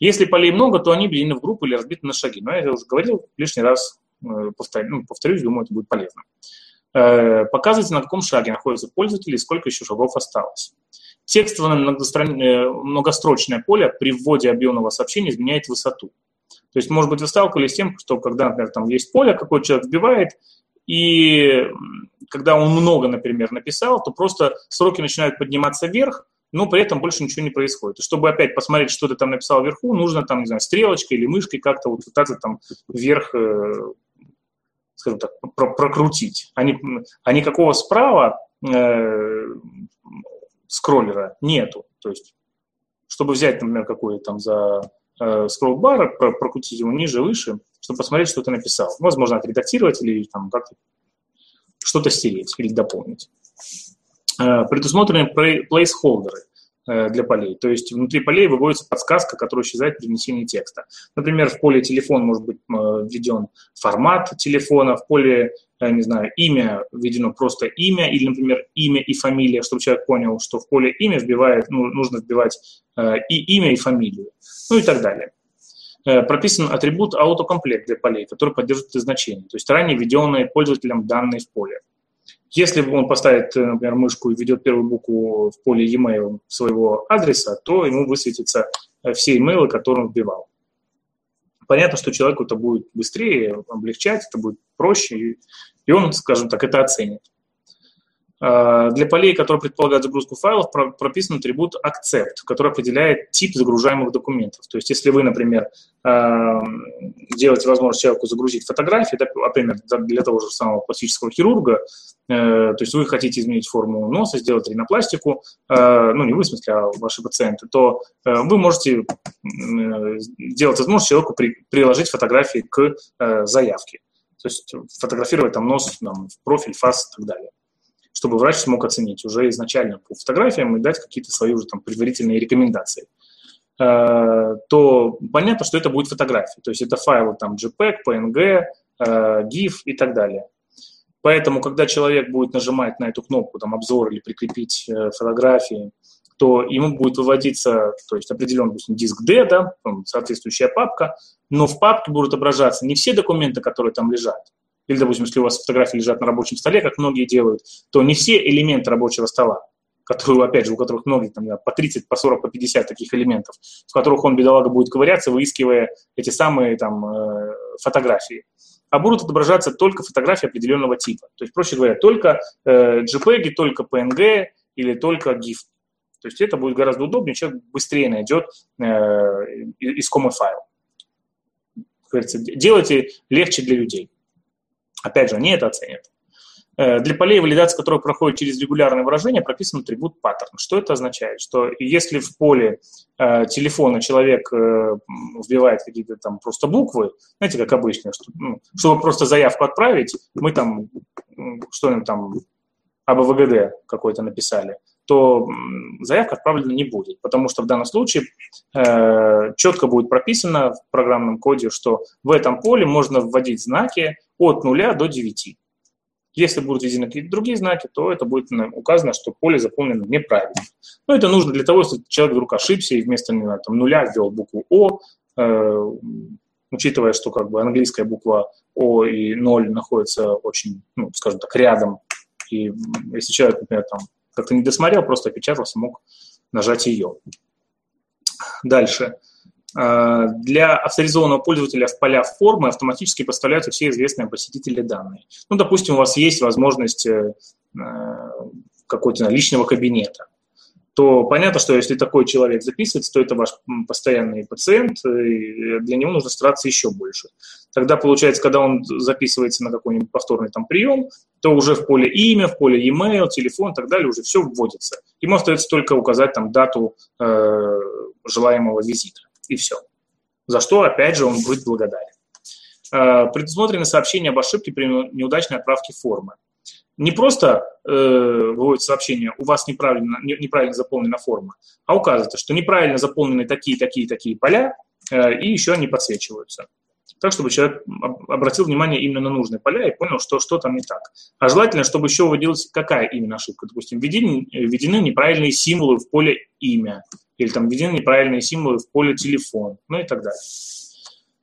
Если полей много, то они объединены в группы или разбиты на шаги. Но я уже говорил, лишний раз э, повторю, ну, повторюсь, думаю, это будет полезно. Э, показывайте, на каком шаге находится пользователь и сколько еще шагов осталось. Текстовое многострочное поле при вводе объемного сообщения изменяет высоту. То есть, может быть, вы сталкивались с тем, что когда, например, там есть поле, какой человек вбивает, и когда он много, например, написал, то просто сроки начинают подниматься вверх, но при этом больше ничего не происходит. И чтобы опять посмотреть, что ты там написал вверху, нужно там, не знаю, стрелочкой или мышкой как-то вот пытаться там вверх, э, скажем так, про прокрутить. А, не, а никакого справа э, скроллера нету. То есть, чтобы взять, например, какой-то там за э, скролл-бар, про прокрутить его ниже, выше, чтобы посмотреть, что ты написал. Возможно, отредактировать или там как-то что-то стереть или дополнить. Э, предусмотрены плейсхолдеры для полей. То есть внутри полей выводится подсказка, которая исчезает при внесении текста. Например, в поле телефон может быть э, введен формат телефона, в поле, не знаю, имя введено просто имя, или, например, имя и фамилия, чтобы человек понял, что в поле имя вбивает, ну, нужно вбивать и имя, и фамилию, ну и так далее. Прописан атрибут аутокомплект для полей, который поддерживает эти значения, то есть ранее введенные пользователем данные в поле. Если он поставит, э, например, мышку и введет первую букву в поле e-mail своего адреса, то ему высветятся э, все имейлы, которые он вбивал. Понятно, что человеку это будет быстрее, облегчать, это будет проще, и он, скажем так, это оценит. А, для полей, которые предполагают загрузку файлов, прописан атрибут accept, который определяет тип загружаемых документов. То есть, если вы, например, а, делаете возможность человеку загрузить фотографии, например, для того же самого пластического хирурга, э, то есть вы хотите изменить форму носа, сделать ринопластику, э, ну, не вы, в смысле, а ваши пациенты, то э, вы можете делать возможность человеку приложить фотографии к заявке. То есть фотографировать там нос, там, профиль, фас и так далее чтобы врач смог оценить уже изначально по фотографиям и дать какие-то свои уже там предварительные рекомендации э, то понятно, что это будет фотография. То есть это файлы там JPEG, PNG, э, GIF и так далее. Поэтому, когда человек будет нажимать на эту кнопку, там, обзор или прикрепить э, фотографии, то ему будет выводиться, то есть определенный, допустим, диск D, да, соответствующая папка, но в папке будут отображаться не все документы, которые там лежат, или, допустим, если у вас фотографии лежат на рабочем столе, как многие делают, то не все элементы рабочего стола, которые, опять же, у которых многие, там, по 30, по 40, по 50 таких элементов, в которых он, бедолага, будет ковыряться, выискивая эти самые там э, фотографии. А будут отображаться только фотографии определенного типа. То есть, проще говоря, только э, JPEG, только PNG или только GIF. То есть это будет гораздо удобнее, человек быстрее найдет э, искомый файл. Как говорится, делайте легче для людей. Опять же, они это оценят. Э, для полей валидации, которые проходят через регулярное выражение, прописан атрибут паттерн. Что это означает? Что если в поле э, телефона человек э, вбивает какие-то там просто буквы, знаете, как обычно, что, ну, чтобы просто заявку отправить, мы там что-нибудь там АБВГД какой-то написали, то заявка отправлена не будет, потому что в данном случае э, четко будет прописано в программном коде, что в этом поле можно вводить знаки от 0 до 9. Если будут введены какие-то другие знаки, то это будет указано, что поле заполнено неправильно. Но это нужно для того, чтобы человек вдруг ошибся и вместо там, нуля ввел букву О, э, учитывая, что как бы английская буква О и 0 находятся очень, ну, скажем так, рядом. И если человек, например, там как-то не досмотрел, просто опечатался, мог нажать ее. Дальше. А, для авторизованного пользователя в поля формы автоматически поставляются все известные посетители данные. Ну, допустим, у вас есть возможность э, э, какого-то личного кабинета то понятно, что если такой человек записывается, то это ваш постоянный пациент, и для него нужно стараться еще больше. Тогда, получается, когда он записывается на какой-нибудь повторный там прием, то уже в поле имя, в поле e-mail, телефон и так далее уже все вводится. Ему остается только указать там дату э, желаемого визита, и все. За что, опять же, он будет благодарен. Э, предусмотрены сообщения об ошибке при неудачной отправке формы не просто э, выводит сообщение, у вас неправильно, не, неправильно заполнена форма, а указывается, что неправильно заполнены такие, такие, такие поля, э, и еще они подсвечиваются. Так, чтобы человек обратил внимание именно на нужные поля и понял, что, что там не так. А желательно, чтобы еще вводилась какая именно ошибка. Допустим, введены, введены неправильные символы в поле имя или там введены неправильные символы в поле телефон, ну и так далее.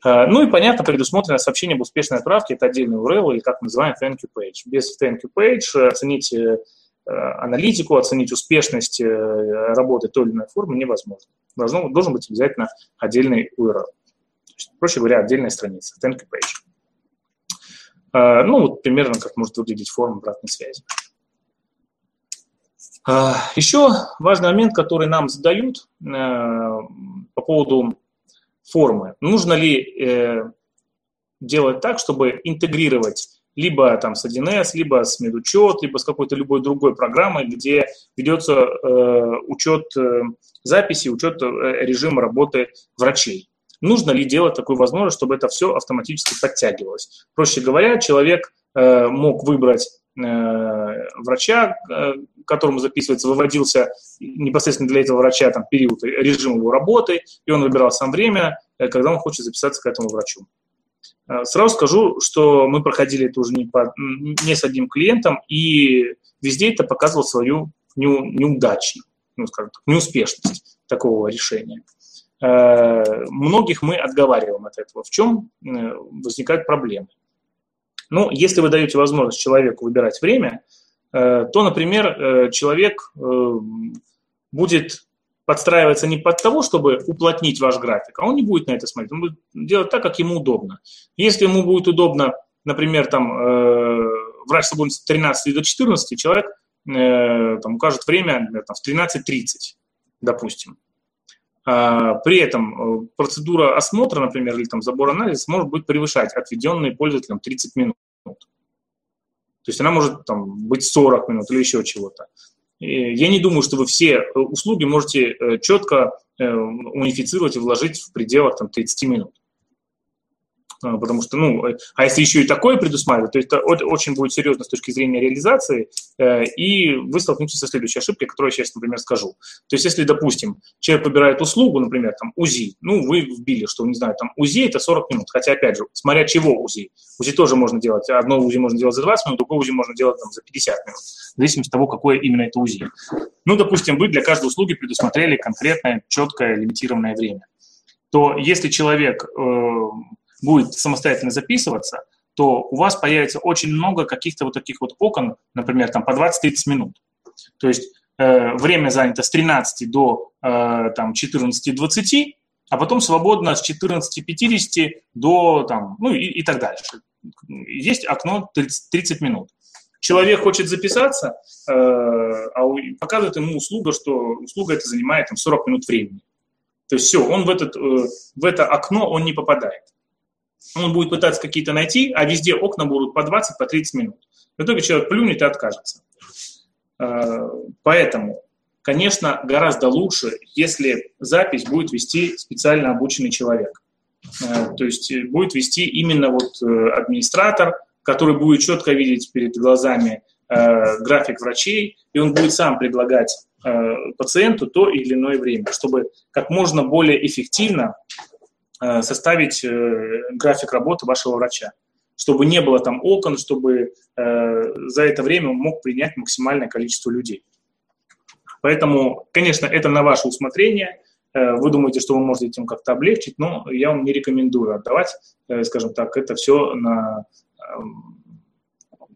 Э, ну и, понятно, предусмотрено сообщение об успешной отправке, это отдельный URL или, как мы называем, thank you page. Без thank you page оценить аналитику, оценить успешность работы той или иной формы невозможно. Должно, должен быть обязательно отдельный URL. Проще говоря, отдельная страница, thank you page. Ну, вот примерно как может выглядеть форма обратной связи. Еще важный момент, который нам задают э, по поводу формы. Нужно ли э, делать так, чтобы интегрировать либо там с 1С, либо с медучет, либо с какой-то любой другой программой, где ведется э, учет записи, учет режима работы врачей. Нужно ли делать такую возможность, чтобы это все автоматически подтягивалось? Проще говоря, человек мог выбрать врача, которому записывается, выводился непосредственно для этого врача там, период, режим его работы, и он выбирал сам время, э, когда он хочет записаться к этому врачу. Э, сразу скажу, что мы проходили это уже не, по, не с одним клиентом, и везде это показывало свою неудачу, ну, скажем так, неуспешность такого решения. Э, многих мы отговариваем от этого. В чем возникают проблемы? Ну, если вы даете возможность человеку выбирать время, то, например, э, человек э, будет подстраиваться не под того, чтобы уплотнить ваш график, а он не будет на это смотреть, он будет делать так, как ему удобно. Если ему будет удобно, например, там, врач свободен с 13 до 14, человек там, укажет время там, в 13.30, допустим. А, при этом процедура осмотра, например, или там забор анализа может быть превышать отведенные пользователям 30 минут. То есть она может там, быть 40 минут или еще чего-то. Я не думаю, что вы все э, услуги можете э, четко э, унифицировать и вложить в пределах там, 30 минут. А, потому что, ну, а если еще и такое предусматривать, то это очень будет серьезно с точки зрения реализации, э, и вы столкнетесь со следующей ошибкой, которую я сейчас, например, скажу. То есть, если, допустим, человек выбирает услугу, например, там, УЗИ, ну, вы вбили, что, не знаю, там, УЗИ – это 40 минут, хотя, опять же, смотря чего УЗИ. УЗИ тоже можно делать, одно УЗИ можно делать за 20 минут, другое УЗИ можно делать там, за 50 минут, в зависимости от того, какое именно это УЗИ. Ну, допустим, вы для каждой услуги предусмотрели конкретное, четкое, лимитированное время то если человек э, будет самостоятельно записываться, то у вас появится очень много каких-то вот таких вот окон, например, там по 20-30 минут. То есть э, время занято с 13 до э, там, 14.20, а потом свободно с 14.50 до, там, ну и, и так дальше. Есть окно 30, 30 минут. Человек хочет записаться, э, а показывает ему услуга, что услуга это занимает там, 40 минут времени. То есть все, он в, этот, э, в это окно он не попадает он будет пытаться какие-то найти, а везде окна будут по 20, по 30 минут. В итоге человек плюнет и откажется. Э, поэтому, конечно, гораздо лучше, если запись будет вести специально обученный человек. Э, то есть будет вести именно вот э, администратор, который будет четко видеть перед глазами график врачей, и он будет сам предлагать пациенту то или иное время, чтобы как можно более эффективно Э, составить э, график работы вашего врача, чтобы не было там окон, чтобы э, за это время он мог принять максимальное количество людей. Поэтому, конечно, это на ваше усмотрение. Вы думаете, что вы можете этим как-то облегчить, но я вам не рекомендую отдавать, скажем так, это все на, эм,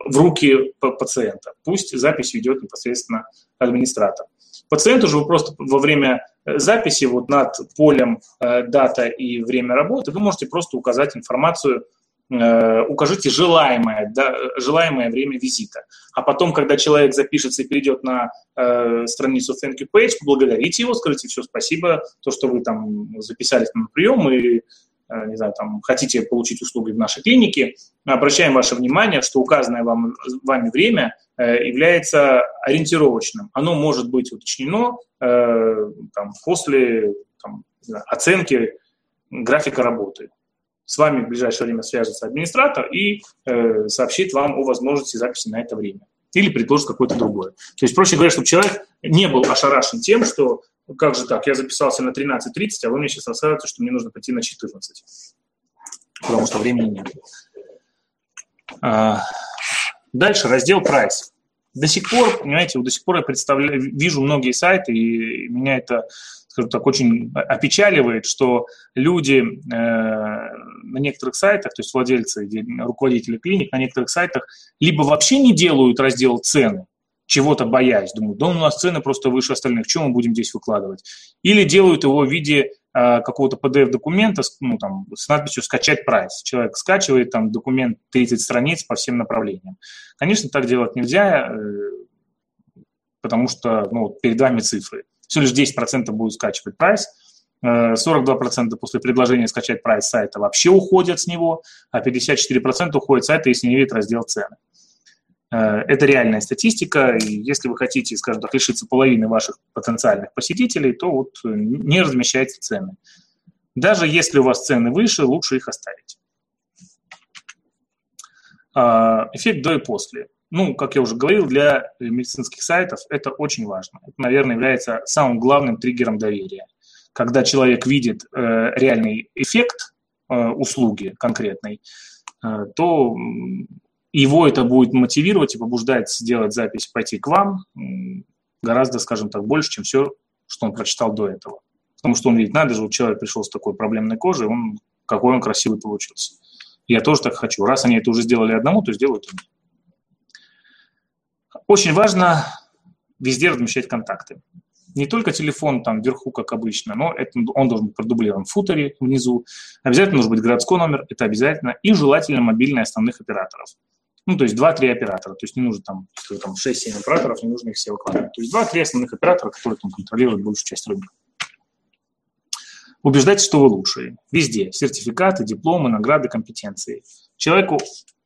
в руки пациента. Пусть запись ведет непосредственно администратор. Пациенту же вы просто во время э, записи вот над полем э, дата и время работы вы можете просто указать информацию, э, укажите желаемое, да, желаемое время визита. А потом, когда человек запишется и перейдет на э, страницу Thank you page, поблагодарите его, скажите все спасибо, то, что вы там записались на прием и не знаю, там, хотите получить услуги в нашей клинике, мы обращаем ваше внимание, что указанное вам, вами время э, является ориентировочным. Оно может быть уточнено э, там, после там, знаю, оценки графика работы. С вами в ближайшее время свяжется администратор и э, сообщит вам о возможности записи на это время. Или предложит какое-то другое. То есть, проще говоря, чтобы человек не был ошарашен тем, что как же так, я записался на 13.30, а вы мне сейчас рассказываете, что мне нужно пойти на 14, потому что времени нет. А, дальше раздел прайс. До сих пор, понимаете, до сих пор я представляю, вижу многие сайты, и меня это, скажем так, очень опечаливает, что люди э, на некоторых сайтах, то есть владельцы, руководители клиник на некоторых сайтах либо вообще не делают раздел цены, чего-то боясь, думают, да у нас цены просто выше остальных, что мы будем здесь выкладывать? Или делают его в виде э, какого-то PDF-документа ну, там, с надписью «скачать прайс». Человек скачивает там документ 30 страниц по всем направлениям. Конечно, так делать нельзя, э, потому что ну, перед вами цифры. Всего лишь 10% будут скачивать прайс, 42% э, после предложения скачать прайс сайта вообще уходят с него, а 54% уходят с сайта, если не видят раздел цены. Э, это реальная статистика, и если вы хотите, скажем так, лишиться половины ваших потенциальных посетителей, то вот э, не размещайте цены. Даже если у вас цены выше, лучше их оставить. А, эффект до и после. Ну, как я уже говорил, для медицинских сайтов это очень важно. Это, наверное, является самым главным триггером доверия. Когда человек видит э, реальный эффект услуги конкретной, то его это будет мотивировать и побуждать сделать запись, пойти к вам гораздо, скажем так, больше, чем все, что он прочитал до этого. Потому что он видит, надо же, вот человек пришел с такой проблемной кожей, он, какой он красивый получился. Я тоже так хочу. Раз они это уже сделали одному, то сделают и Очень важно везде размещать контакты. Не только телефон там вверху, как обычно, но это, он должен быть продублирован в футере внизу. Обязательно должен быть городской номер, это обязательно. И желательно мобильные основных операторов. Ну, то есть 2-3 оператора. То есть не нужно там, если там 6-7 операторов, не нужно их все выкладывать. То есть 2-3 основных оператора, которые там контролируют большую часть рынка. Убеждайте, что вы лучшие. Везде. Сертификаты, дипломы, награды, компетенции. Человеку,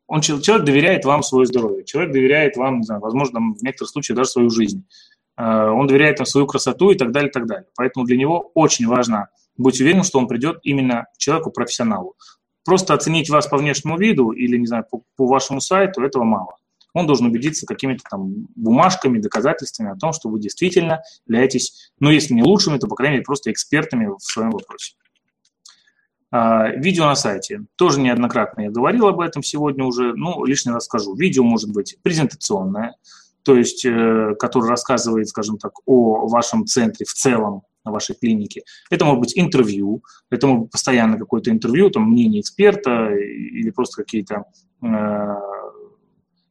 он, человек доверяет вам свое здоровье. Человек доверяет вам, не знаю, возможно, в некоторых случаях даже свою жизнь. Э, он доверяет вам свою красоту и так далее, и так далее. Поэтому для него очень важно быть уверенным, что он придет именно к человеку-профессионалу. Просто оценить вас по внешнему виду или, не знаю, по, по вашему сайту, этого мало. Он должен убедиться какими-то там бумажками, доказательствами о том, что вы действительно являетесь, ну, если не лучшими, то, по крайней мере, просто экспертами в своем вопросе. А, видео на сайте. Тоже неоднократно я говорил об этом сегодня уже, ну, лишний раз скажу. Видео может быть презентационное, то есть, э, которое рассказывает, скажем так, о вашем центре в целом, на вашей клинике. Это может быть интервью, это может быть постоянно какое-то интервью, там мнение эксперта или просто какие-то э,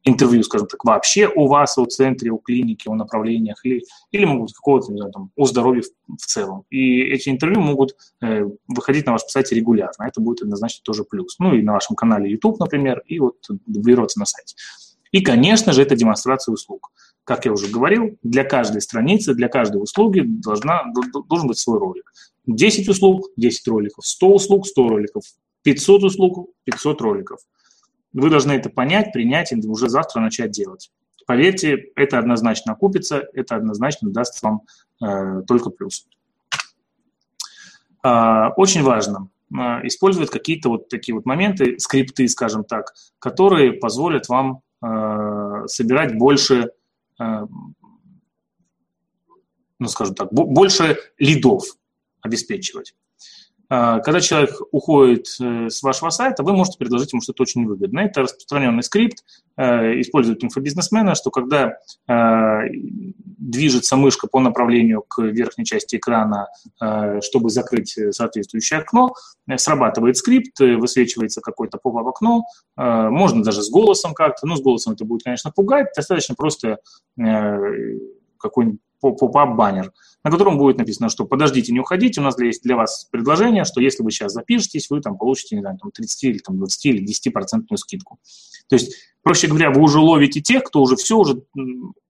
интервью, скажем так, вообще о вас, о центре, о клинике, о направлениях, или, или могут какого-то, не знаю, там, о здоровье в, в целом. И эти интервью могут э, выходить на вашем сайте регулярно. Это будет однозначно тоже плюс. Ну и на вашем канале YouTube, например, и вот дублироваться на сайте. И, конечно же, это демонстрация услуг как я уже говорил, для каждой страницы, для каждой услуги должна, должен быть свой ролик. 10 услуг, 10 роликов, 100 услуг, 100 роликов, 500 услуг, 500 роликов. Вы должны это понять, принять и уже завтра начать делать. Поверьте, это однозначно окупится, это однозначно даст вам э, только плюс. Э, очень важно э, использовать какие-то вот такие вот моменты, скрипты, скажем так, которые позволят вам э, собирать больше ну, скажем так, больше лидов обеспечивать. Э, когда человек уходит э, с вашего сайта, вы можете предложить ему что-то очень выгодное. Это распространенный скрипт, используют инфобизнесмены, что когда движется мышка по направлению к верхней части экрана, чтобы закрыть соответствующее окно, срабатывает скрипт, высвечивается какое-то поп окно, можно даже с голосом как-то, ну, с голосом это будет, конечно, пугать, достаточно просто какой-нибудь поп-ап баннер, на котором будет написано, что подождите, не уходите, у нас есть для вас предложение, что если вы сейчас запишетесь, вы там получите, не знаю, там 30 или там, 20 или 10 процентную скидку. То есть, проще говоря, вы уже ловите тех, кто уже все уже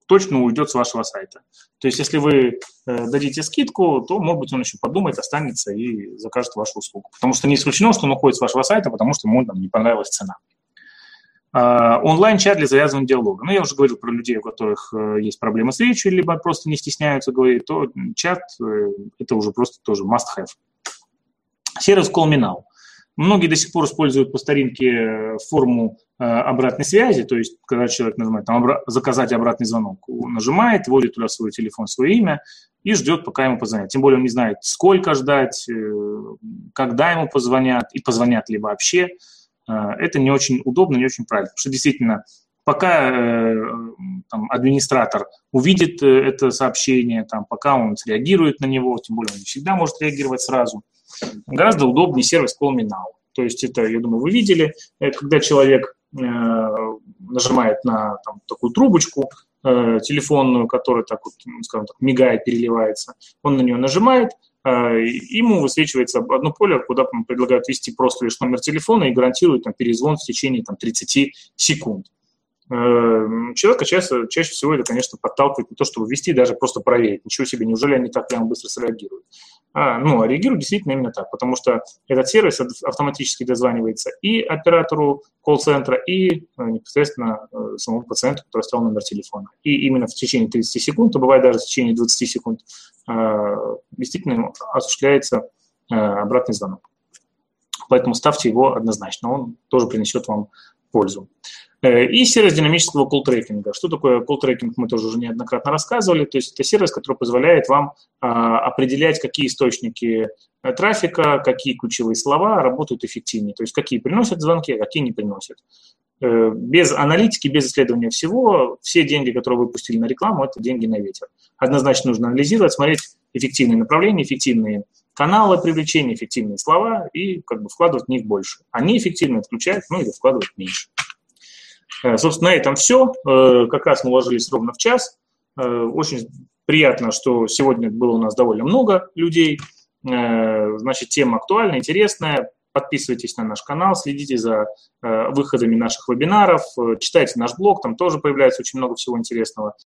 точно уйдет с вашего сайта. То есть, если вы э, дадите скидку, то, может быть, он еще подумает, останется и закажет вашу услугу. Потому что не исключено, что он уходит с вашего сайта, потому что ему там не понравилась цена. А, онлайн-чат для завязывания диалога. Ну, я уже говорил про людей, у которых э, есть проблемы с речью, либо просто не стесняются говорить, то чат э, – это уже просто тоже must-have. Сервис CallMeNow. Многие до сих пор используют по старинке э, форму обратной связи, то есть, когда человек нажимает там, обра- «заказать обратный звонок», нажимает, вводит туда свой телефон, свое имя и ждет, пока ему позвонят. Тем более он не знает, сколько ждать, когда ему позвонят и позвонят ли вообще – это не очень удобно, не очень правильно. Потому что действительно, пока э, там, администратор увидит это сообщение, там, пока он среагирует на него, тем более он не всегда может реагировать сразу. Гораздо удобнее сервис Call Me Now. То есть это, я думаю, вы видели, когда человек нажимает на там, такую трубочку э, телефонную, которая так вот, скажем так, мигает, переливается, он на нее нажимает, э, ему высвечивается одно поле, куда предлагают ввести просто лишь номер телефона и гарантируют там, перезвон в течение там, 30 секунд. Эм, человека чаще, чаще всего это, конечно, подталкивает на то, чтобы ввести, даже просто проверить, ничего себе, неужели они так прямо быстро среагируют. А, ну, а реагируют действительно именно так, потому что этот сервис автоматически дозванивается и оператору колл-центра, и э, непосредственно э, самому пациенту, который оставил номер телефона. И именно в течение 30 секунд, а бывает даже в течение 20 секунд, э, действительно осуществляется обратный звонок. Поэтому ставьте его однозначно, он тоже принесет вам пользу. Э, и сервис динамического колл-трекинга. Что такое колл-трекинг, мы тоже уже неоднократно рассказывали. То есть это сервис, который позволяет вам а, определять, какие источники э, трафика, какие ключевые слова работают эффективнее. То есть какие приносят звонки, а какие не приносят. Э, без аналитики, без исследования всего, все деньги, которые выпустили на рекламу, это деньги на ветер. Однозначно нужно анализировать, смотреть эффективные направления, эффективные каналы привлечения, эффективные слова и как бы вкладывать в них больше. Они эффективно отключают, ну или вкладывать меньше. Э, собственно, на этом все. Э, как раз мы уложились ровно в час. Э, очень приятно, что сегодня было у нас довольно много людей. Значит, тема актуальная, интересная. Подписывайтесь на наш канал, следите за выходами наших вебинаров, читайте наш блог, там тоже появляется очень много всего интересного.